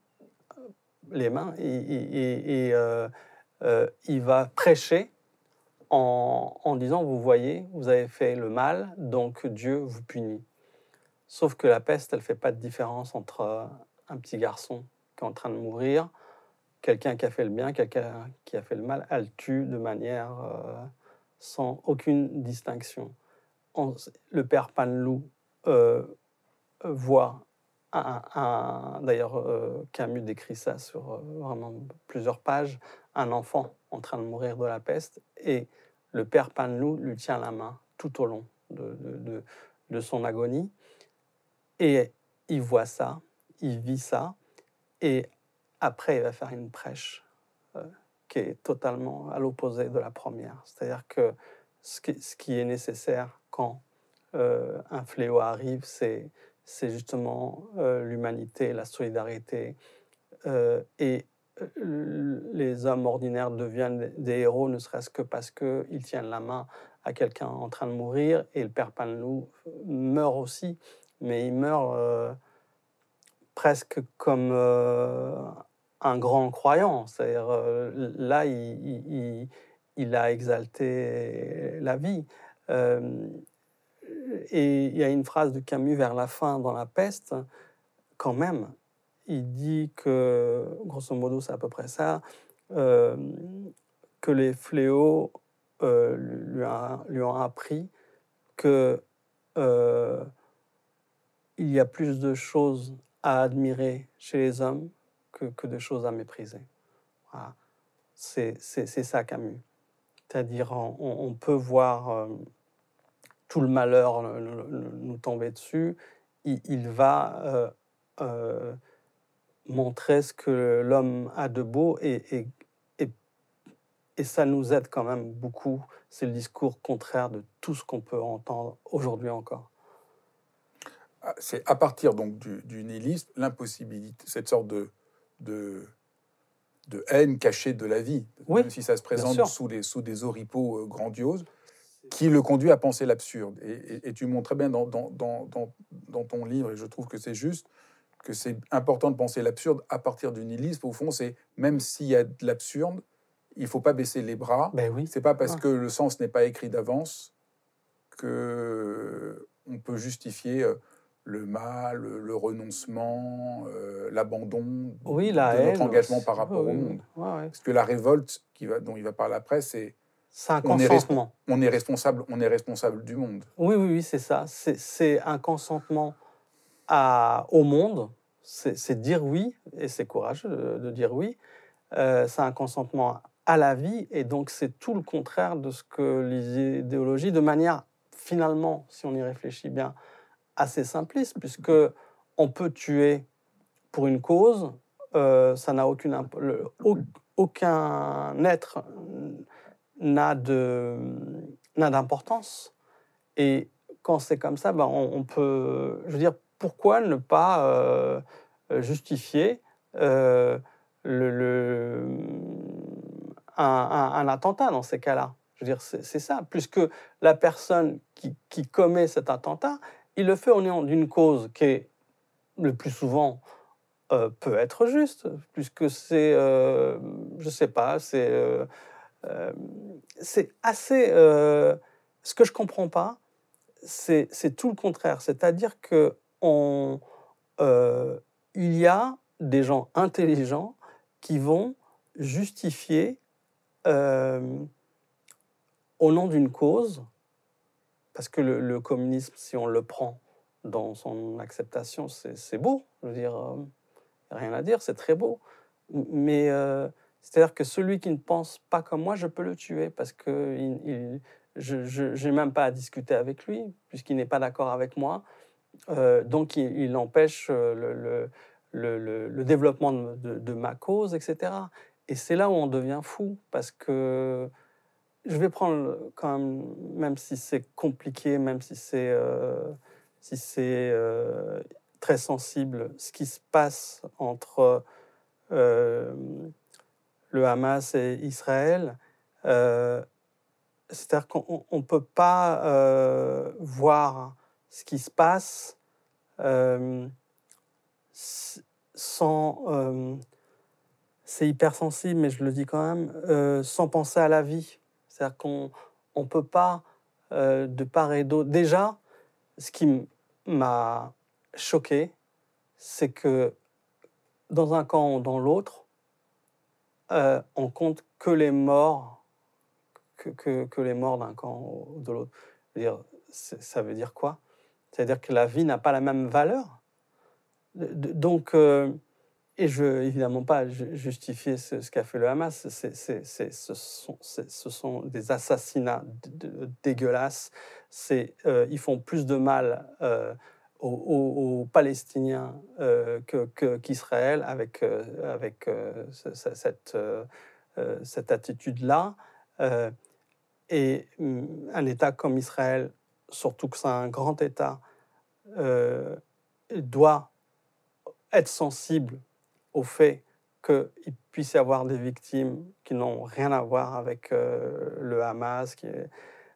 les mains, et, euh, euh, il va prêcher en, disant, vous voyez, vous avez fait le mal, donc Dieu vous punit. Sauf que la peste, elle ne fait pas de différence entre un petit garçon qui est en train de mourir, quelqu'un qui a fait le bien, quelqu'un qui a fait le mal. Elle tue de manière euh, sans aucune distinction. On- le père Panlou voit un, d'ailleurs euh, Camus décrit ça sur euh, vraiment plusieurs pages, un enfant en train de mourir de la peste et le père Panlou lui tient la main tout au long de, de- son agonie et il voit ça, il vit ça et après il va faire une prêche euh, qui est totalement à l'opposé de la première. C'est-à-dire que ce qui, ce qui est nécessaire quand un fléau arrive, c'est c'est justement euh, l'humanité, la solidarité. Euh, et euh, les hommes ordinaires deviennent des héros, ne serait-ce que parce qu'ils tiennent la main à quelqu'un en train de mourir. Et le père Panlou meurt aussi, mais il meurt presque comme un grand croyant. C'est-à-dire, là, il, a exalté la vie. Et il y a une phrase de Camus vers la fin dans La Peste, quand même. Il dit que, grosso modo, c'est à peu près ça, euh, que les fléaux euh, lui, ont appris que euh, il y a plus de choses à admirer chez les hommes que, de choses à mépriser. C'est ça Camus. C'est-à-dire, on, peut voir tout le malheur nous, tomber dessus. Il, il va euh, euh, montrer ce que l'homme a de beau et, et, et, et ça nous aide quand même beaucoup. C'est le discours contraire de tout ce qu'on peut entendre aujourd'hui encore. Ah, C'est à partir donc du, du nihilisme, l'impossibilité, cette sorte de, de, de haine cachée de la vie, Oui, même si ça se présente sous des, sous des oripeaux euh, grandioses, qui le conduit à penser l'absurde. Et, et- et tu montres très bien dans, dans, dans, dans- dans ton livre, et je trouve que c'est juste, que c'est important de penser l'absurde à partir du nihilisme. Au fond, c'est même s'il y a de l'absurde, il faut pas baisser les bras. Ben oui. C'est pas parce que le sens n'est pas écrit d'avance que on peut justifier euh, le mal, le renoncement, euh, l'abandon Oui, la de haine. notre engagement aussi. par rapport Oui, au monde. oui. Ouais, ouais. Parce que la révolte qui va, dont il va parler après, c'est C'est un On est consentement. on est responsable, on est responsable du monde. Oui, oui, oui, c'est ça. C'est- un consentement à, au monde. C'est dire oui, et c'est courageux de, de dire oui. Euh, c'est un consentement à la vie, et donc c'est tout le contraire de ce que les idéologies, de manière finalement, si on y réfléchit bien, assez simpliste, puisque on peut tuer pour une cause, euh, ça n'a aucune le- aucun être n'a d'importance. Et quand c'est comme ça, ben on, peut, je veux dire, pourquoi ne pas euh, justifier euh, le, le- un, attentat dans ces cas-là? Je veux dire, c'est ça. Puisque la personne qui, qui commet cet attentat, il le fait au nom d'une cause qui est le plus souvent euh, peut être juste, puisque c'est, je sais pas, c'est c'est assez. euh, ce que je comprends pas, c'est tout le contraire. C'est-à-dire que euh, il y a des gens intelligents qui vont justifier euh, au nom d'une cause, parce que le, communisme, si on le prend dans son acceptation, c'est beau. Je veux dire, euh, rien à dire, c'est très beau. Mais euh, c'est-à-dire que celui qui ne pense pas comme moi, je peux le tuer parce que je n'ai même pas à discuter avec lui, puisqu'il n'est pas d'accord avec moi. Euh, donc, il, empêche euh, le, développement de, ma cause, etc. Et c'est là où on devient fou, parce que je vais prendre quand même, même si c'est compliqué, même si c'est euh, si très sensible, ce qui se passe entre le Hamas et Israël. euh, C'est-à-dire qu'on ne peut pas euh, voir ce qui se passe euh, sans... c'est hyper sensible, mais je le dis quand même, sans penser à la vie. C'est-à-dire qu'on ne peut pas, de part et d'autre... Déjà, ce qui m'a choqué, c'est que dans un camp ou dans l'autre, euh, on compte que les morts, que, que- les morts d'un camp ou de l'autre. Ça veut dire quoi? C'est-à-dire que la vie n'a pas la même valeur? Donc, euh, et je veux évidemment pas ju- justifier ce, qu'a fait le Hamas. Ce, sont, ce sont des assassinats dégueulasses. Euh, ils font plus de mal euh, aux, Palestiniens euh, que- que- qu'Israël avec, euh, avec euh, ce- ce- cette, cette attitude-là. Et mm, un État comme Israël, surtout que c'est un grand État, doit être sensible au fait qu'il puisse y avoir des victimes qui n'ont rien à voir avec le Hamas.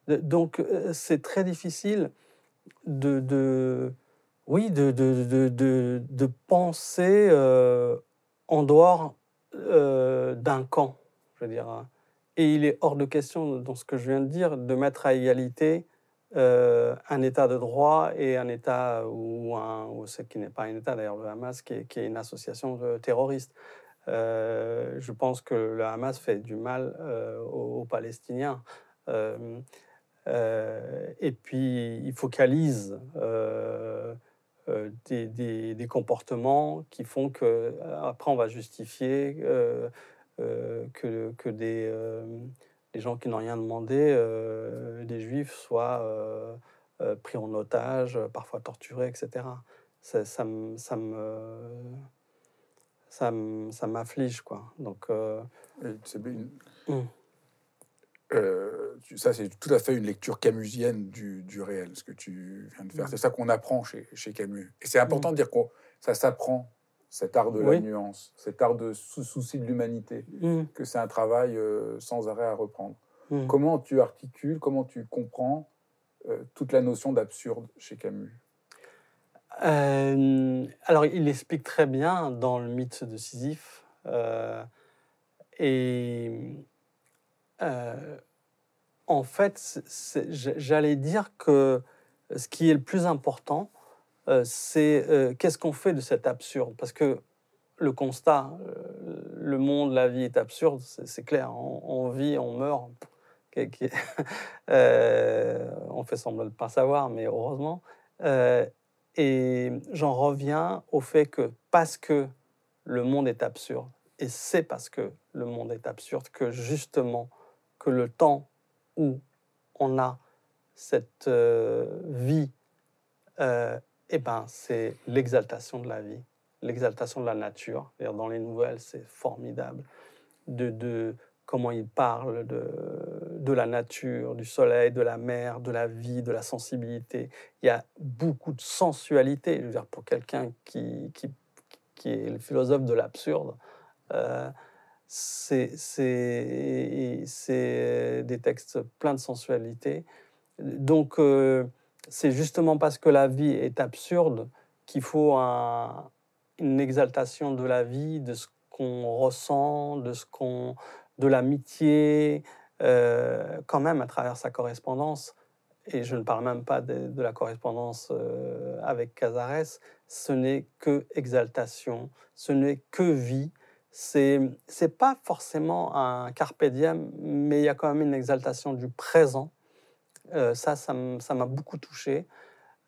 Donc c'est très difficile de oui, de, de, de, de penser euh, en dehors d'un camp, je veux dire. Hein. Et il est hors de question, dans ce que je viens de dire, de mettre à égalité euh, un État de droit et un État ou, un, ou ce qui n'est pas un État, d'ailleurs le Hamas, qui est, une association terroriste. Euh, je pense que le Hamas fait du mal euh, aux, Palestiniens. et puis, il focalise des, des, des, comportements qui font que après on va justifier que, que des les gens qui n'ont rien demandé, euh, des juifs, soient euh, euh, pris en otage, parfois torturés, etc. Ça, ça, me, ça ça m'afflige quoi. Donc mmh. Ça c'est tout à fait une lecture camusienne du, du, réel, ce que tu viens de faire. Mmh. C'est ça qu'on apprend chez, chez, Camus. Et c'est important mmh. de dire que ça s'apprend cet art de la nuance, cet art de souci de l'humanité, mm. que c'est un travail euh, sans arrêt à reprendre. Mm. Comment tu articules, comment tu comprends euh, toute la notion d'absurde chez Camus? Euh, Alors, il explique très bien dans le mythe de Sisyphe. et en fait, j'allais dire que ce qui est le plus important, euh, c'est euh, qu'est-ce qu'on fait de cet absurde? Parce que le constat, euh, le monde, la vie est absurde, c'est clair. On, vit, on meurt. on fait semblant de ne pas savoir, mais heureusement. et j'en reviens au fait que parce que le monde est absurde, et c'est parce que le monde est absurde que justement, que le temps où on a cette vie eh ben, c'est l'exaltation de la vie, l'exaltation de la nature. Dans les nouvelles, c'est formidable de, comment il parle de, la nature, du soleil, de la mer, de la vie, de la sensibilité. Il y a beaucoup de sensualité. Pour quelqu'un qui, est le philosophe de l'absurde, euh, c'est des textes pleins de sensualité. Donc, euh, c'est justement parce que la vie est absurde qu'il faut une exaltation de la vie, de ce qu'on ressent, de ce qu'on, de l'amitié, euh, quand même à travers sa correspondance. Et je ne parle même pas de, la correspondance euh, avec Casares. Ce n'est que exaltation, ce n'est que vie. C'est c'est pas forcément un carpe diem, mais il y a quand même une exaltation du présent euh, ça, ça m'a beaucoup touché.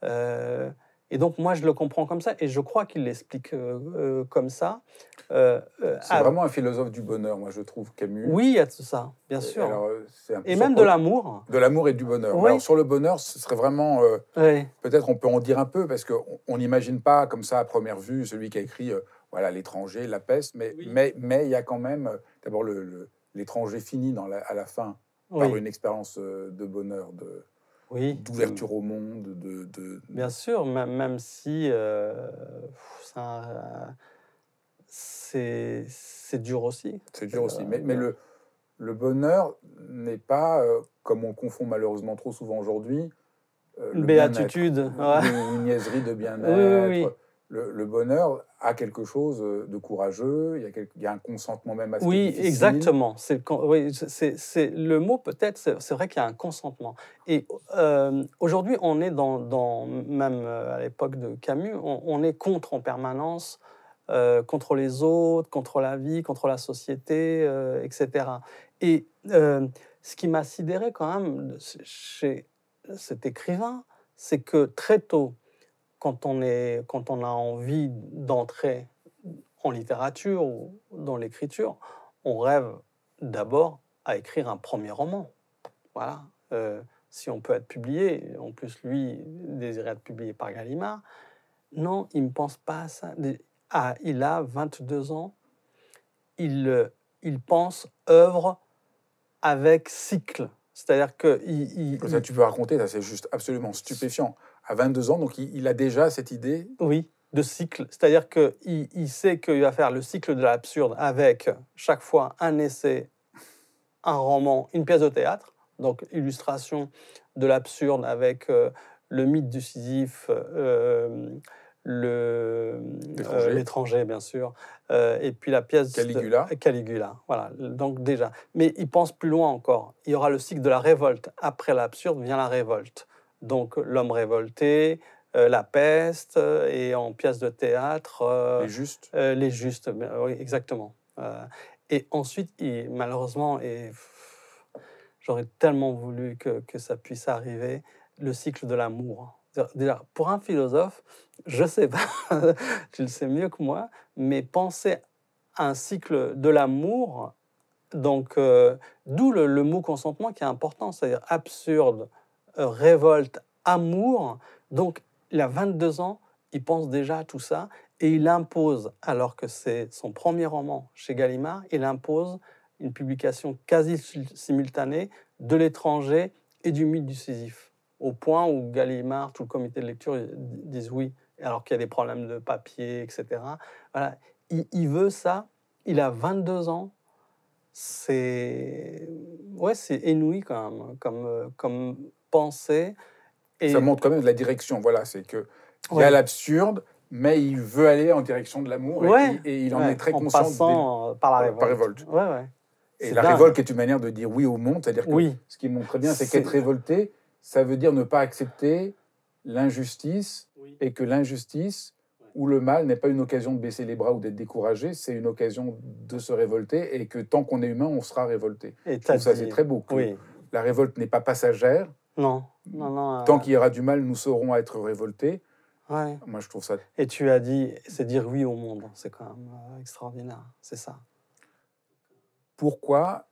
Euh, et donc, moi, je le comprends comme ça, et je crois qu'il l'explique euh, comme ça. c'est vraiment un philosophe du bonheur, moi, je trouve, Camus. Oui, il y a tout ça, bien sûr. et même de l'amour. De l'amour et du bonheur. Alors, sur le bonheur, ce serait vraiment. Peut-être on peut en dire un peu, parce qu'on n'imagine pas, comme ça, à première vue, celui qui a écrit voilà, L'étranger, La peste, mais mais mais il y a quand même, d'abord, l'étranger le, fini dans à la fin par une expérience euh, de bonheur, de oui. d'ouverture au monde. De, de, Bien sûr, même si euh, c'est, c'est dur aussi. C'est dur aussi. Mais, mais le, le bonheur n'est pas, euh, comme on confond malheureusement trop souvent aujourd'hui, une béatitude. Une, niaiserie de bien-être. Oui, le, bonheur a quelque chose de courageux, il y a, un consentement même assez Oui, exactement. C'est, oui, c'est, le mot peut-être, c'est, vrai qu'il y a un consentement. Et euh, aujourd'hui, on est dans, même euh, à l'époque de Camus, on, est contre en permanence, euh, contre les autres, contre la vie, contre la société, etc. Et ce qui m'a sidéré quand même chez cet écrivain, c'est que très tôt, quand on, est, quand on a envie d'entrer en littérature ou dans l'écriture, on rêve d'abord à écrire un premier roman. Voilà. Euh, si on peut être publié, en plus lui désirait être publié par Gallimard. Non, il ne pense pas à ça. Ah, il a 22 ans, il, il pense œuvre avec cycle. C'est-à-dire que il, il- Ça, tu peux raconter, ça c'est juste absolument stupéfiant. À 22 ans, donc il, il a déjà cette idée. Oui, de cycle. C'est-à-dire qu'il il sait qu'il va faire le cycle de l'absurde avec chaque fois un essai, un roman, une pièce de théâtre. Donc, illustration de l'absurde avec euh, le mythe du Sisyphe, euh, le- L'étranger. euh, l'étranger, bien sûr, et puis la pièce de- Caligula. Caligula, voilà. Donc déjà, mais il pense plus loin encore. Il y aura le cycle de la révolte. Après l'absurde vient la révolte. Donc l'homme révolté, euh, la peste, euh, et en pièce de théâtre, euh, Et juste. euh, les justes. Oui, exactement. Et ensuite, il, malheureusement, et j'aurais tellement voulu que, que ça puisse arriver, le cycle de l'amour. Déjà, pour un philosophe, je sais pas, tu le sais mieux que moi, mais penser à un cycle de l'amour, donc d'où le, le mot consentement qui est important, c'est-à-dire absurde, révolte, amour. Donc, il a 22 ans, il pense déjà à tout ça et il impose, alors que c'est son premier roman chez Gallimard, il impose une publication quasi sim- simultanée de l'étranger et du mythe du Sisyphe, au point où Gallimard, tout le comité de lecture disent oui, alors qu'il y a des problèmes de papier, etc. Voilà. Il, veut ça, il a 22 ans, c'est ouais, c'est inouï quand même, comme, comme pensée. Et Ça montre quand même de la direction. Voilà, c'est que il y a l'absurde, mais il veut aller en direction de l'amour et- Ouais. et, et il en Ouais, est très en conscient. passant euh, par la par révolte. révolte. Ouais, ouais. Et la dingue. révolte est une manière de dire oui au monde, c'est-à-dire que Oui. ce qui montre très bien, c'est qu'être révolté, ça veut dire ne pas accepter l'injustice et que l'injustice ou le mal n'est pas une occasion de baisser les bras ou d'être découragé, c'est une occasion de se révolter et que tant qu'on est humain, on sera révolté. Et ça dit- c'est très beau. Oui. La révolte n'est pas passagère. Non. Non, non. Tant euh, qu'il y aura du mal, nous saurons être révoltés. ouais. Moi, je trouve ça Et tu as dit, c'est dire oui au monde. C'est quand même euh, extraordinaire. C'est ça. pourquoi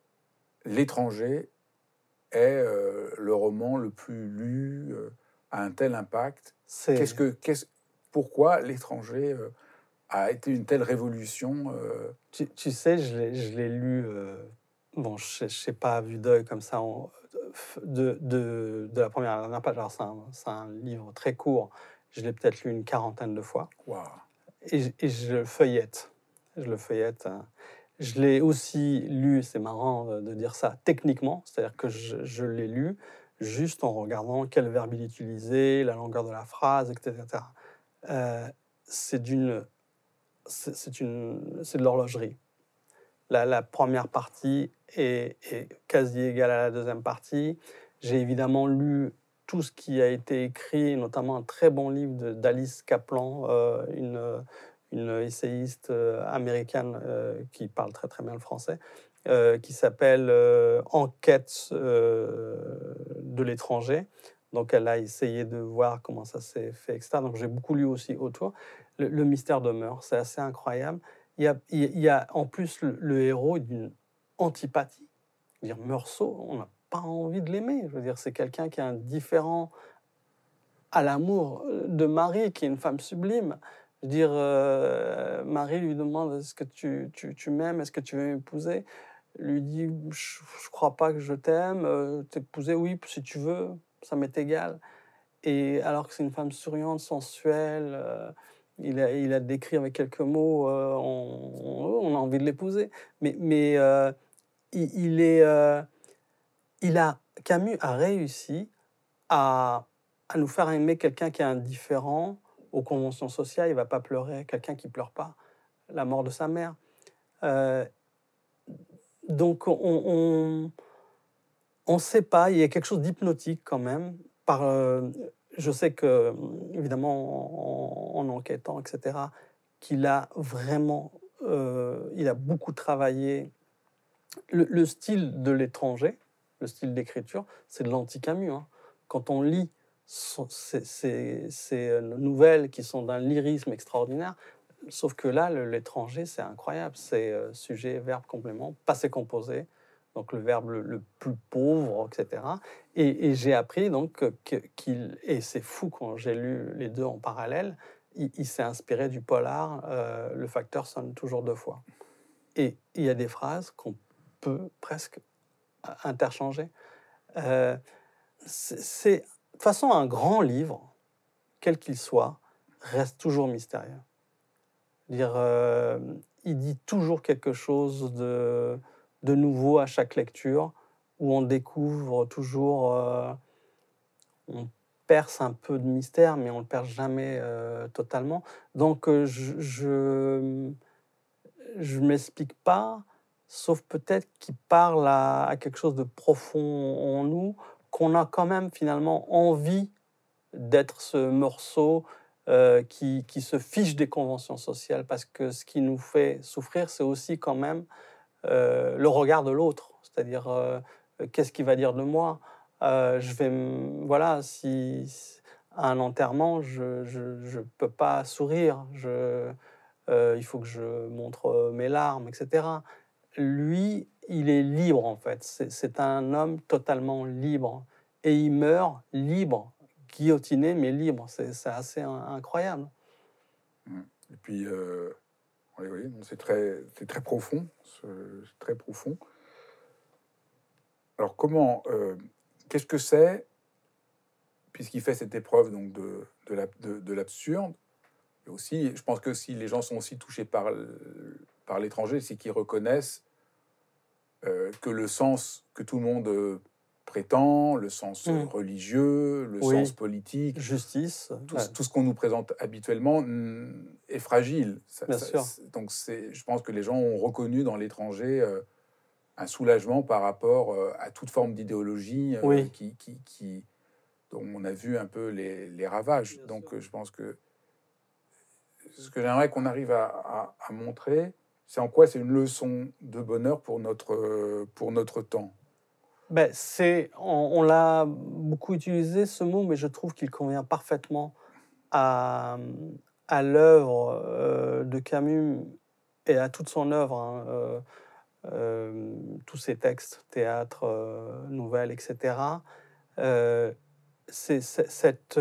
l'étranger est euh, le roman le plus lu, euh, a un tel impact? C'est. Qu'est-ce que, qu'est-ce- pourquoi l'étranger euh, a été une telle révolution Tu, tu sais, je l'ai, lu. bon, je ne sais pas à vue d'œil comme ça en- de, de, de la première à la dernière page. Alors, c'est un, livre très court. Je l'ai peut-être lu une quarantaine de fois. et, je- et je le feuillette. Je le feuillette. hein. Je l'ai aussi lu, c'est marrant de, dire ça, techniquement, c'est-à-dire que je, je l'ai lu juste en regardant quel verbe il utilisait, la longueur de la phrase, etc. Euh, c'est d'une, c'est c'est une, c'est de l'horlogerie. La, première partie est, quasi égale à la deuxième partie. J'ai évidemment lu tout ce qui a été écrit, notamment un très bon livre d'Alice Kaplan, euh, une, essayiste euh, américaine euh, qui parle très très bien le français, qui s'appelle Enquête de l'étranger. Donc elle a essayé de voir comment ça s'est fait, etc. Donc j'ai beaucoup lu aussi autour. Le, le mystère demeure, c'est assez incroyable. Il y a, en plus le, héros d'une antipathie. Dire, Meursault, on n'a pas envie de l'aimer. Je veux dire, c'est quelqu'un qui est indifférent à l'amour de Marie, qui est une femme sublime. Je dire, euh, Marie lui demande Est-ce que tu, tu, tu m'aimes? Est-ce que tu veux m'épouser? Lui dit Je ne crois pas que je t'aime. Euh, T'épouser, oui, si tu veux, ça m'est égal. Et alors que c'est une femme souriante, sensuelle, euh, il, a, il a décrit avec quelques mots euh, on, a envie de l'épouser. Mais, mais euh, il, est. euh, il a, Camus a réussi à, à nous faire aimer quelqu'un qui est indifférent aux conventions sociales. Il va pas pleurer, quelqu'un qui pleure pas la mort de sa mère. Donc on on ne sait pas. Il y a quelque chose d'hypnotique quand même. Je sais que évidemment en, en enquêtant, etc., qu'il a vraiment, euh, il a beaucoup travaillé le, le style de l'étranger, le style d'écriture, c'est de l'anti-Camus. hein. Quand on lit ces, ces nouvelles qui sont d'un lyrisme extraordinaire, sauf que là, l'étranger, c'est incroyable. C'est euh, sujet, verbe, complément, passé composé, donc le verbe le, plus pauvre, etc. Et, j'ai appris donc qu'il, et c'est fou quand j'ai lu les deux en parallèle, il, il s'est inspiré du polar, euh, le facteur sonne toujours deux fois. Et il y a des phrases qu'on peut presque interchanger. Euh, c'est, de toute façon, un grand livre, quel qu'il soit, reste toujours mystérieux. Dire, euh, il dit toujours quelque chose de, de, nouveau à chaque lecture, où on découvre toujours, euh, on perce un peu de mystère, mais on le perce jamais euh, totalement. Donc, je, je, je m'explique pas, sauf peut-être qu'il parle à, quelque chose de profond en nous, qu'on a quand même finalement envie d'être ce morceau euh, qui, qui, se fiche des conventions sociales, parce que ce qui nous fait souffrir, c'est aussi quand même euh, le regard de l'autre, c'est-à-dire euh, qu'est-ce qu'il va dire de moi? Euh, je vais, voilà, si un enterrement, je ne peux pas sourire, je, euh, il faut que je montre mes larmes, etc. Lui, il est libre en fait. C'est un homme totalement libre. Et il meurt libre guillotiné, mais libre. C'est assez incroyable. Et puis, euh, c'est très, profond. Très profond. Alors, comment, euh, qu'est-ce que c'est, puisqu'il fait cette épreuve donc de, de l'absurde, aussi, je pense que si les gens sont aussi touchés par, l'étranger, c'est qu'ils reconnaissent euh, que le sens que tout le monde prétend, le sens mmh. religieux, le oui. sens politique, justice, tout, ouais. tout ce qu'on nous présente habituellement mm, est fragile. Ça, Bien ça, sûr. Donc je pense que les gens ont reconnu dans l'étranger euh, un soulagement par rapport euh, à toute forme d'idéologie euh, oui. qui, qui, qui, dont on a vu un peu les, les ravages. Bien donc je pense que ce que j'aimerais qu'on arrive à, à, à montrer, c'est en quoi c'est une leçon de bonheur pour notre, pour notre temps. Ben, on, l'a beaucoup utilisé ce mot, mais je trouve qu'il convient parfaitement à, l'œuvre euh, de Camus et à toute son œuvre, hein, euh, euh, tous ses textes, théâtre, nouvelles, etc. C'est cette,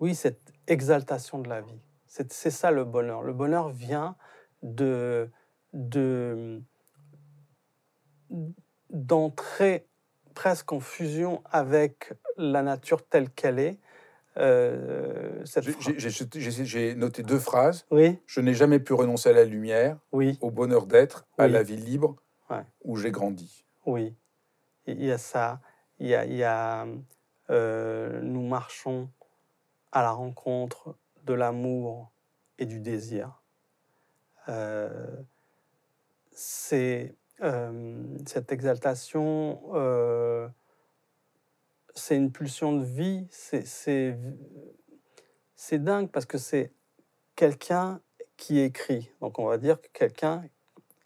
oui, cette exaltation de la vie. C'est ça le bonheur. Le bonheur vient de d'entrer presque en fusion avec la nature telle qu'elle est. Euh, J'ai noté deux phrases. Oui. Je n'ai jamais pu renoncer à la lumière, oui. au bonheur d'être, oui. à la vie libre ouais. où j'ai grandi. Oui, il y a ça. Il y a, il y a euh, nous marchons à la rencontre de l'amour et du désir. Euh, C'est euh, cette exaltation, euh, c'est une pulsion de vie, c'est dingue parce que c'est quelqu'un qui écrit. Donc on va dire que quelqu'un,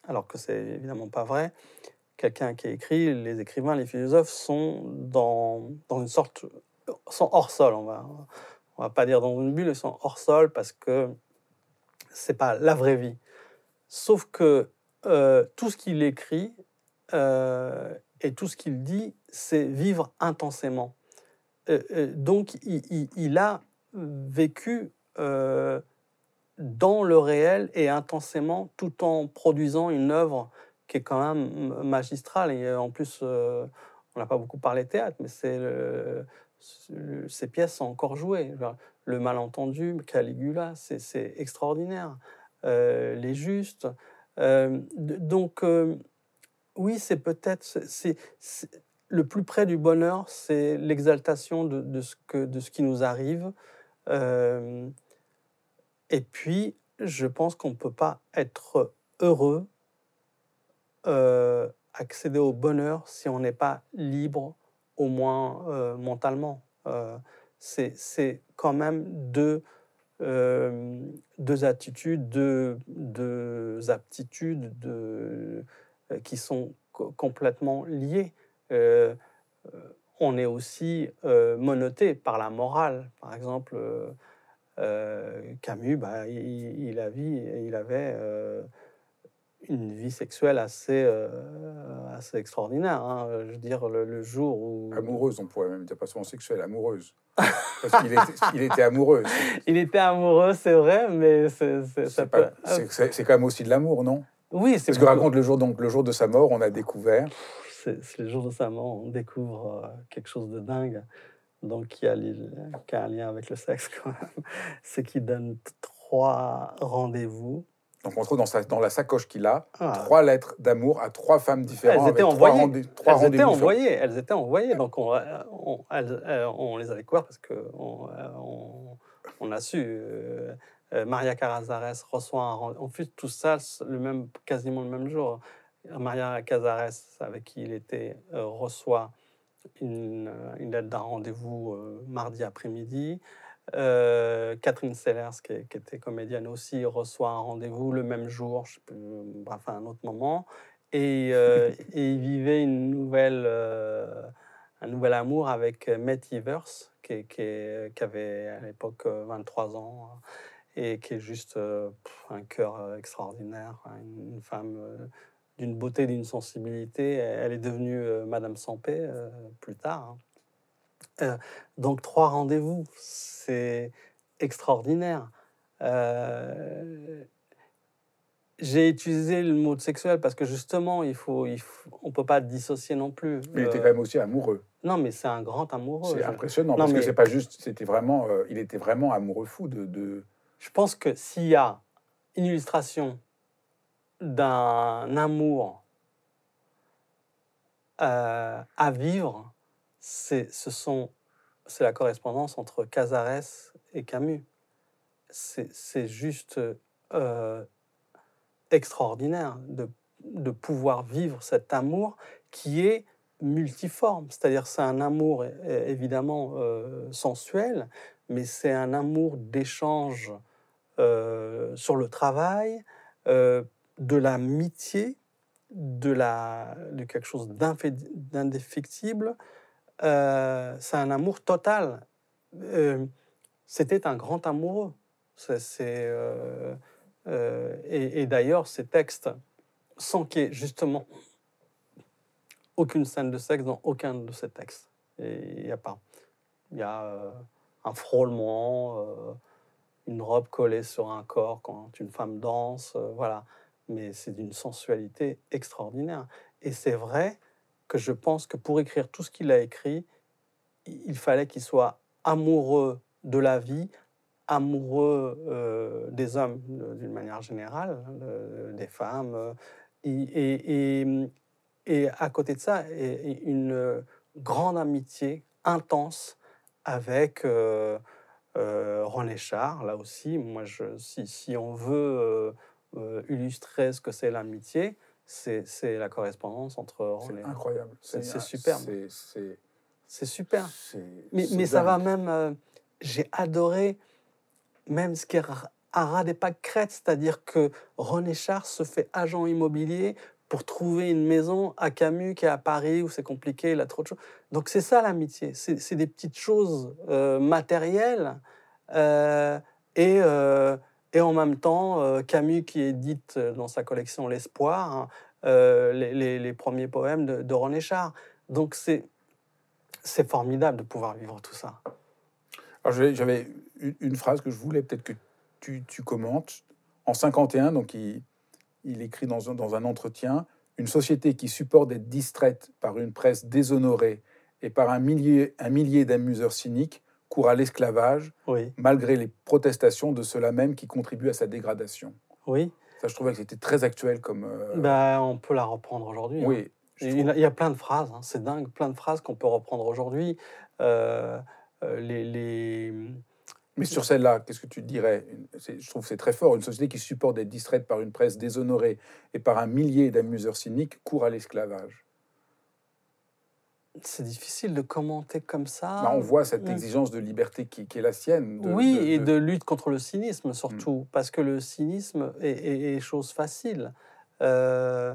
alors que c'est évidemment pas vrai, quelqu'un qui écrit, les écrivains, les philosophes sont dans, dans une sorte, sont hors sol, on va, on va pas dire dans une bulle, ils sont hors sol parce que c'est pas la vraie vie. Sauf que euh, tout ce qu'il écrit euh, et tout ce qu'il dit, c'est vivre intensément. Euh, donc, il, a vécu dans le réel et intensément, tout en produisant une œuvre qui est quand même magistrale. Et en plus, on n'a pas beaucoup parlé théâtre, mais ces pièces sont encore jouées. Le malentendu, Caligula, c'est extraordinaire. Les justes. Euh, donc, euh, oui, c'est peut-être le plus près du bonheur, c'est l'exaltation de, ce que, de ce qui nous arrive. Euh, et puis, je pense qu'on ne peut pas être heureux, accéder au bonheur, si on n'est pas libre, au moins mentalement. c'est quand même deux euh, deux attitudes, deux, deux aptitudes de, euh, qui sont co complètement liées. Euh, on est aussi euh, monoté par la morale. Par exemple, Camus, bah, il, il, a vu, il avait une vie sexuelle assez, euh, assez extraordinaire. Hein. Je veux dire, le, le, jour où... Amoureuse, on pourrait même dire, pas seulement sexuelle, amoureuse. Parce qu'il était, il était amoureux. Il était amoureux, c'est vrai, mais c'est peut... quand même aussi de l'amour, non? Oui, c'est Parce que raconte le jour, donc, le jour de sa mort, on a découvert c'est c'est le jour de sa mort, on découvre euh, quelque chose de dingue, donc qui a, li- qui a un lien avec le sexe quand même. C'est qu'il donne trois rendez-vous. Donc on trouve dans, sa, dans la sacoche qu'il a Ah, trois lettres d'amour à trois femmes différentes. Elles étaient envoyées. trois elles étaient envoyées, elles étaient envoyées, donc on, euh, on, elles- euh, on les a découvertes parce que on, euh, on- a su. euh, Maria Cazares reçoit un rendez En fait, tout ça, le même, quasiment le même jour. Maria Cazares, avec qui il était, euh, reçoit une, une lettre d'un rendez-vous euh, mardi après-midi. Euh, Catherine Sellers, qui, était comédienne aussi, reçoit un rendez-vous le même jour, je sais plus, bref, à un autre moment. Et, euh, et il vivait une nouvelle, euh, un nouvel amour avec Matt Evers, qui, qui, est- qui avait à l'époque euh, 23 ans et qui est juste pff, un cœur extraordinaire, hein, une, femme d'une beauté, d'une sensibilité. Elle est devenue Madame Sampé plus tard. Euh, donc trois rendez-vous, c'est extraordinaire. Euh, j'ai utilisé le mot de sexuel parce que justement, il faut, il faut- on peut pas dissocier non plus. Mais il était quand même aussi amoureux. Non, mais c'est un grand amoureux. C'est impressionnant Non, parce mais- que c'est pas juste, c'était vraiment, euh, il était vraiment amoureux fou de. de... Je pense que s'il y a une illustration d'un amour euh, à vivre, c'est la correspondance entre Casares et Camus. C'est juste euh, extraordinaire de, pouvoir vivre cet amour qui est multiforme. C'est-à-dire c'est un amour évidemment euh, sensuel, mais c'est un amour d'échange euh, sur le travail, de l'amitié, de, quelque chose d'indéfectible. Euh, c'est un amour total. Euh, C'était un grand amoureux. Euh, et et d'ailleurs, ces textes, sans qu'il y ait justement aucune scène de sexe dans aucun de ces textes. Il n'y a pas. Il y a un frôlement, une robe collée sur un corps quand une femme danse, voilà. Mais c'est d'une sensualité extraordinaire. Et c'est vrai que je pense que pour écrire tout ce qu'il a écrit, il fallait qu'il soit amoureux de la vie, amoureux euh, des hommes d'une manière générale, hein, de- des femmes. euh, et, à côté de ça, une grande amitié intense avec euh, René Char, là aussi. Moi, si, on veut illustrer ce que c'est l'amitié, c'est la correspondance entre C'est René. incroyable. C'est- superbe. C'est, super. Mais, ça va même. euh, J'ai adoré même ce qui est ra- à ras des pâquerettes, c'est-à-dire que René Char se fait agent immobilier pour trouver une maison à Camus qui est à Paris où c'est compliqué, il a trop de choses. Donc c'est ça l'amitié, c'est des petites choses euh, matérielles euh, et, et en même temps euh, Camus qui édite dans sa collection L'Espoir hein, euh, les, premiers poèmes de, René Char. Donc c'est formidable de pouvoir vivre tout ça. J'avais- une phrase que je voulais peut-être que tu, tu commentes. En 51, donc il, il écrit dans un, dans un entretien Une société qui supporte d'être distraite par une presse déshonorée et par un millier, un millier d'amuseurs cyniques court à l'esclavage, Oui, malgré les protestations de ceux-là même qui contribuent à sa dégradation. oui. Ça, je trouvais que c'était très actuel comme. euh, Ben, on peut la reprendre aujourd'hui. hein. oui, Il y, trouve- a, il y a plein de phrases, hein, c'est dingue, plein de phrases qu'on peut reprendre aujourd'hui. Euh, euh, les, les- Mais sur celle-là, qu'est-ce que tu dirais? Je trouve que c'est très fort. Une société qui supporte d'être distraite par une presse déshonorée et par un millier d'amuseurs cyniques court à l'esclavage. C'est difficile de commenter comme ça. Bah, on voit cette mm. exigence de liberté qui, qui est la sienne. de- oui, de- et de- Mm. de lutte contre le cynisme surtout, parce que le cynisme est, est- est chose facile. Euh,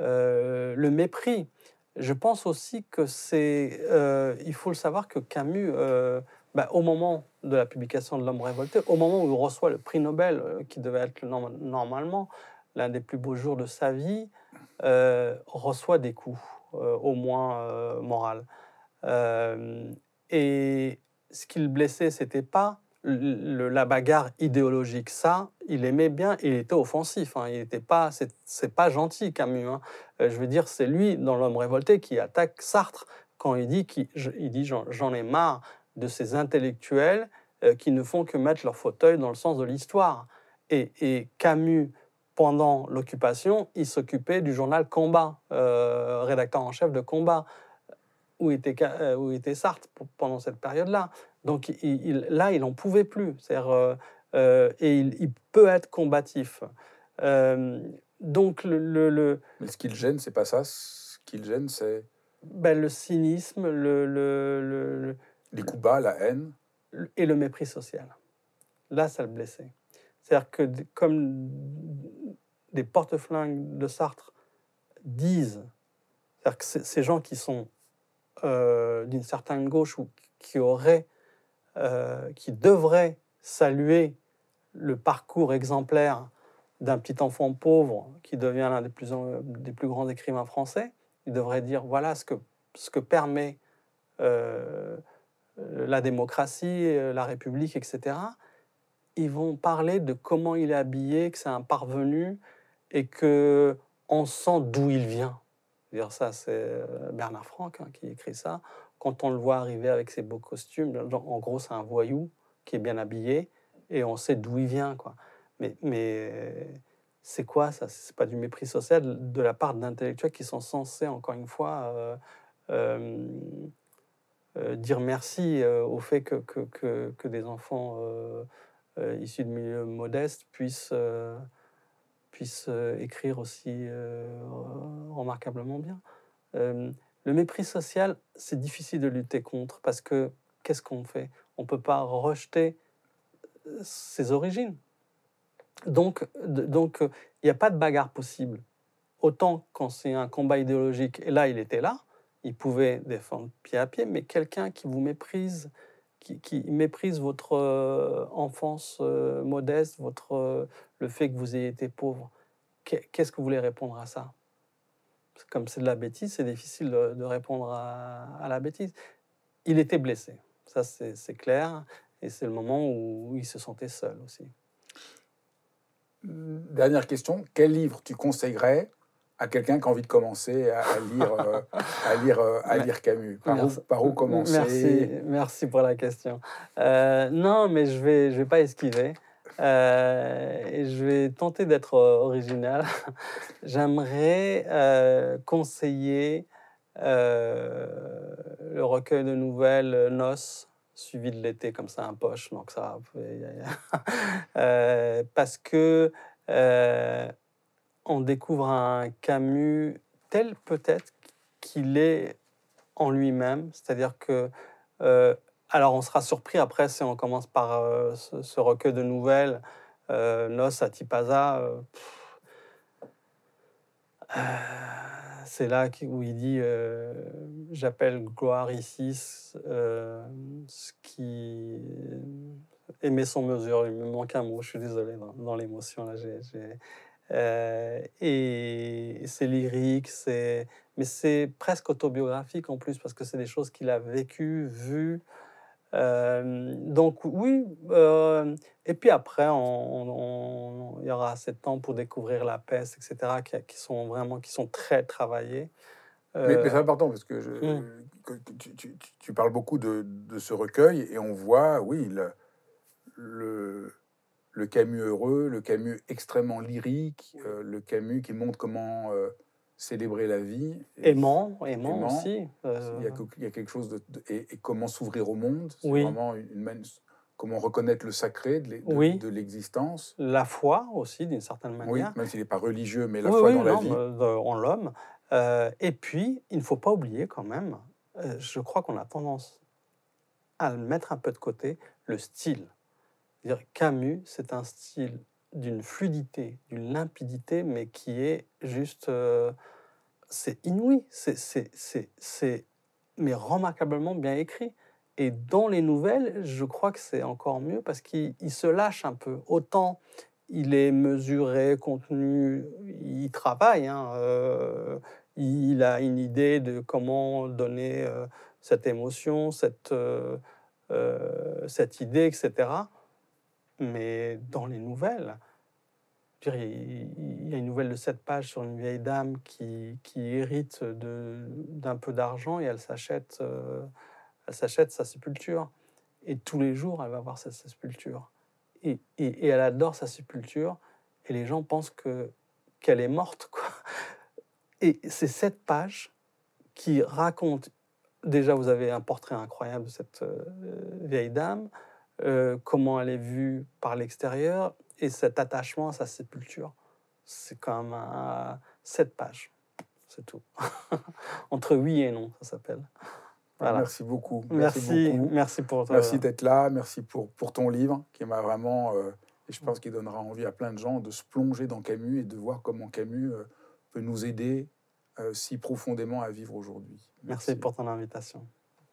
euh, le mépris. Je pense aussi que c'est. euh, il faut le savoir que Camus, bah, au moment de la publication de L'homme révolté, au moment où il reçoit le prix Nobel, qui devait être le norm- normalement l'un des plus beaux jours de sa vie, reçoit des coups, au moins euh, moral. Euh, et ce qui le blessait, c'était pas le- la bagarre idéologique, ça, il aimait bien, il était offensif. hein, il était pas, c'est pas gentil Camus. hein. Euh, je veux dire, c'est lui dans L'homme révolté qui attaque Sartre quand il dit qu'il j'en ai marre de ces intellectuels euh, qui ne font que mettre leur fauteuil dans le sens de l'histoire. Et, et Camus, pendant l'occupation, il s'occupait du journal Combat, euh, rédacteur en chef de Combat, où était, euh, où était Sartre pendant cette période-là. Donc il- il- là, il n'en pouvait plus. Euh, euh, et il, il peut être combatif. Euh, donc le, le- le- Mais ce qui le gêne, c'est pas ça. Ce qui le gêne, c'est ben, le cynisme le, le- le- le- les coups bas, la haine. et le mépris social. Là, ça le blessait. C'est-à-dire que comme des porte-flingues de Sartre disent, ces gens qui sont euh, d'une certaine gauche ou qui auraient, euh, qui devraient saluer le parcours exemplaire d'un petit enfant pauvre qui devient l'un des plus, des plus grands écrivains français, ils devraient dire voilà ce que, permet euh, la démocratie, la République, etc., ils vont parler de comment il est habillé, que c'est un parvenu et que on sent d'où il vient. C'est euh, Bernard Franck hein, qui écrit ça. Quand on le voit arriver avec ses beaux costumes, en gros, c'est un voyou qui est bien habillé et on sait d'où il vient. Mais, c'est quoi ça? C'est pas du mépris social de la part d'intellectuels qui sont censés, encore une fois, euh, euh, dire merci au fait que, des enfants issus de milieux modestes puissent, euh, puissent euh, écrire aussi euh, remarquablement bien. Euh, le mépris social, c'est difficile de lutter contre parce que qu'est-ce qu'on fait? On ne peut pas rejeter euh, ses origines. Donc, donc, euh, il n'y a pas de bagarre possible. Autant quand c'est un combat idéologique, et là, il était là, il pouvait défendre pied à pied, mais quelqu'un qui vous méprise, qui, qui méprise votre euh, enfance euh, modeste, votre, euh, le fait que vous ayez été pauvre, qu'est- qu'est-ce que vous voulez répondre à ça? Comme c'est de la bêtise, c'est difficile de, répondre à, à la bêtise. Il était blessé, ça c'est clair, et c'est le moment où il se sentait seul aussi. Dernière question, quel livre tu conseillerais à quelqu'un qui a envie de commencer à, à lire, euh, à lire, euh, à lire Camus par où, par où commencer? Merci, merci pour la question. Euh, non, mais je vais, je vais pas esquiver. Euh, et je vais tenter d'être euh, original. J'aimerais euh, conseiller euh, le recueil de nouvelles euh, Noces, suivi de l'été, comme ça, un poche. Donc ça, euh, parce que euh, on découvre un Camus tel peut-être qu'il est en lui-même, c'est-à-dire que euh, alors on sera surpris après si on commence par euh, ce, recueil de nouvelles, euh, Nos à Tipaza. euh, c'est là où il dit J'appelle gloire ici ce qui aimer sans mesure. Il me manque un mot, je suis désolé dans, dans l'émotion là. j'ai- euh, et c'est lyrique, c'est mais c'est presque autobiographique en plus parce que c'est des choses qu'il a vécues, vues. Euh, donc oui, euh, et puis après, on, il y aura assez de temps pour découvrir la peste, etc., qui, qui sont vraiment qui sont très travaillés. Mais, mais Euh, c'est important parce que, je- Mm. tu, tu- tu- tu parles beaucoup de, de ce recueil et on voit, oui, le, le, le Camus heureux, le Camus extrêmement lyrique, euh, le Camus qui montre comment euh, célébrer la vie. Aimant, aimant, Aimant. aussi. euh, Il y, a, il y a quelque chose de, de- et, et comment s'ouvrir au monde. C'est Oui. vraiment une, une comment reconnaître le sacré de, l'e- de- Oui. de l'existence. la foi aussi, d'une certaine manière. Oui, même s'il n'est pas religieux, mais la Oui, foi dans la vie. en l'homme. Euh, et puis, il ne faut pas oublier quand même, euh, je crois qu'on a tendance à le mettre un peu de côté, le style. Dire Camus, c'est un style d'une fluidité, d'une limpidité, mais qui est juste, euh, c'est inouï, c'est, mais remarquablement bien écrit. Et dans les nouvelles, je crois que c'est encore mieux parce qu'il il se lâche un peu. Autant il est mesuré, contenu, il travaille, hein, euh, il a une idée de comment donner euh, cette émotion, cette, cette idée, etc. mais dans les nouvelles, il y a une nouvelle de 7 pages sur une vieille dame qui, qui hérite d'un peu d'argent et elle s'achète euh, sa sépulture. Et tous les jours, elle va voir cette sépulture. Et, et, et elle adore sa sépulture. Et les gens pensent que qu'elle est morte. Quoi. Et c'est cette page qui raconte. Déjà, vous avez un portrait incroyable de cette euh, vieille dame, euh, comment elle est vue par l'extérieur et cet attachement à sa sépulture. C'est un, sept pages. C'est tout. Entre oui et non, ça s'appelle. Voilà. Merci beaucoup. Merci, beaucoup. merci pour. Merci d'être là. Merci pour, pour ton livre qui m'a vraiment, euh, et je pense qu'il donnera envie à plein de gens de se plonger dans Camus et de voir comment Camus euh, peut nous aider euh, si profondément à vivre aujourd'hui. Merci pour ton invitation.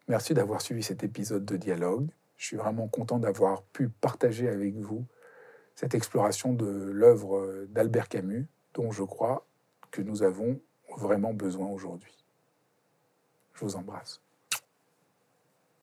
Merci d'avoir suivi cet épisode de Dialogue. Je suis vraiment content d'avoir pu partager avec vous cette exploration de l'œuvre d'Albert Camus, dont je crois que nous avons vraiment besoin aujourd'hui. Je vous embrasse.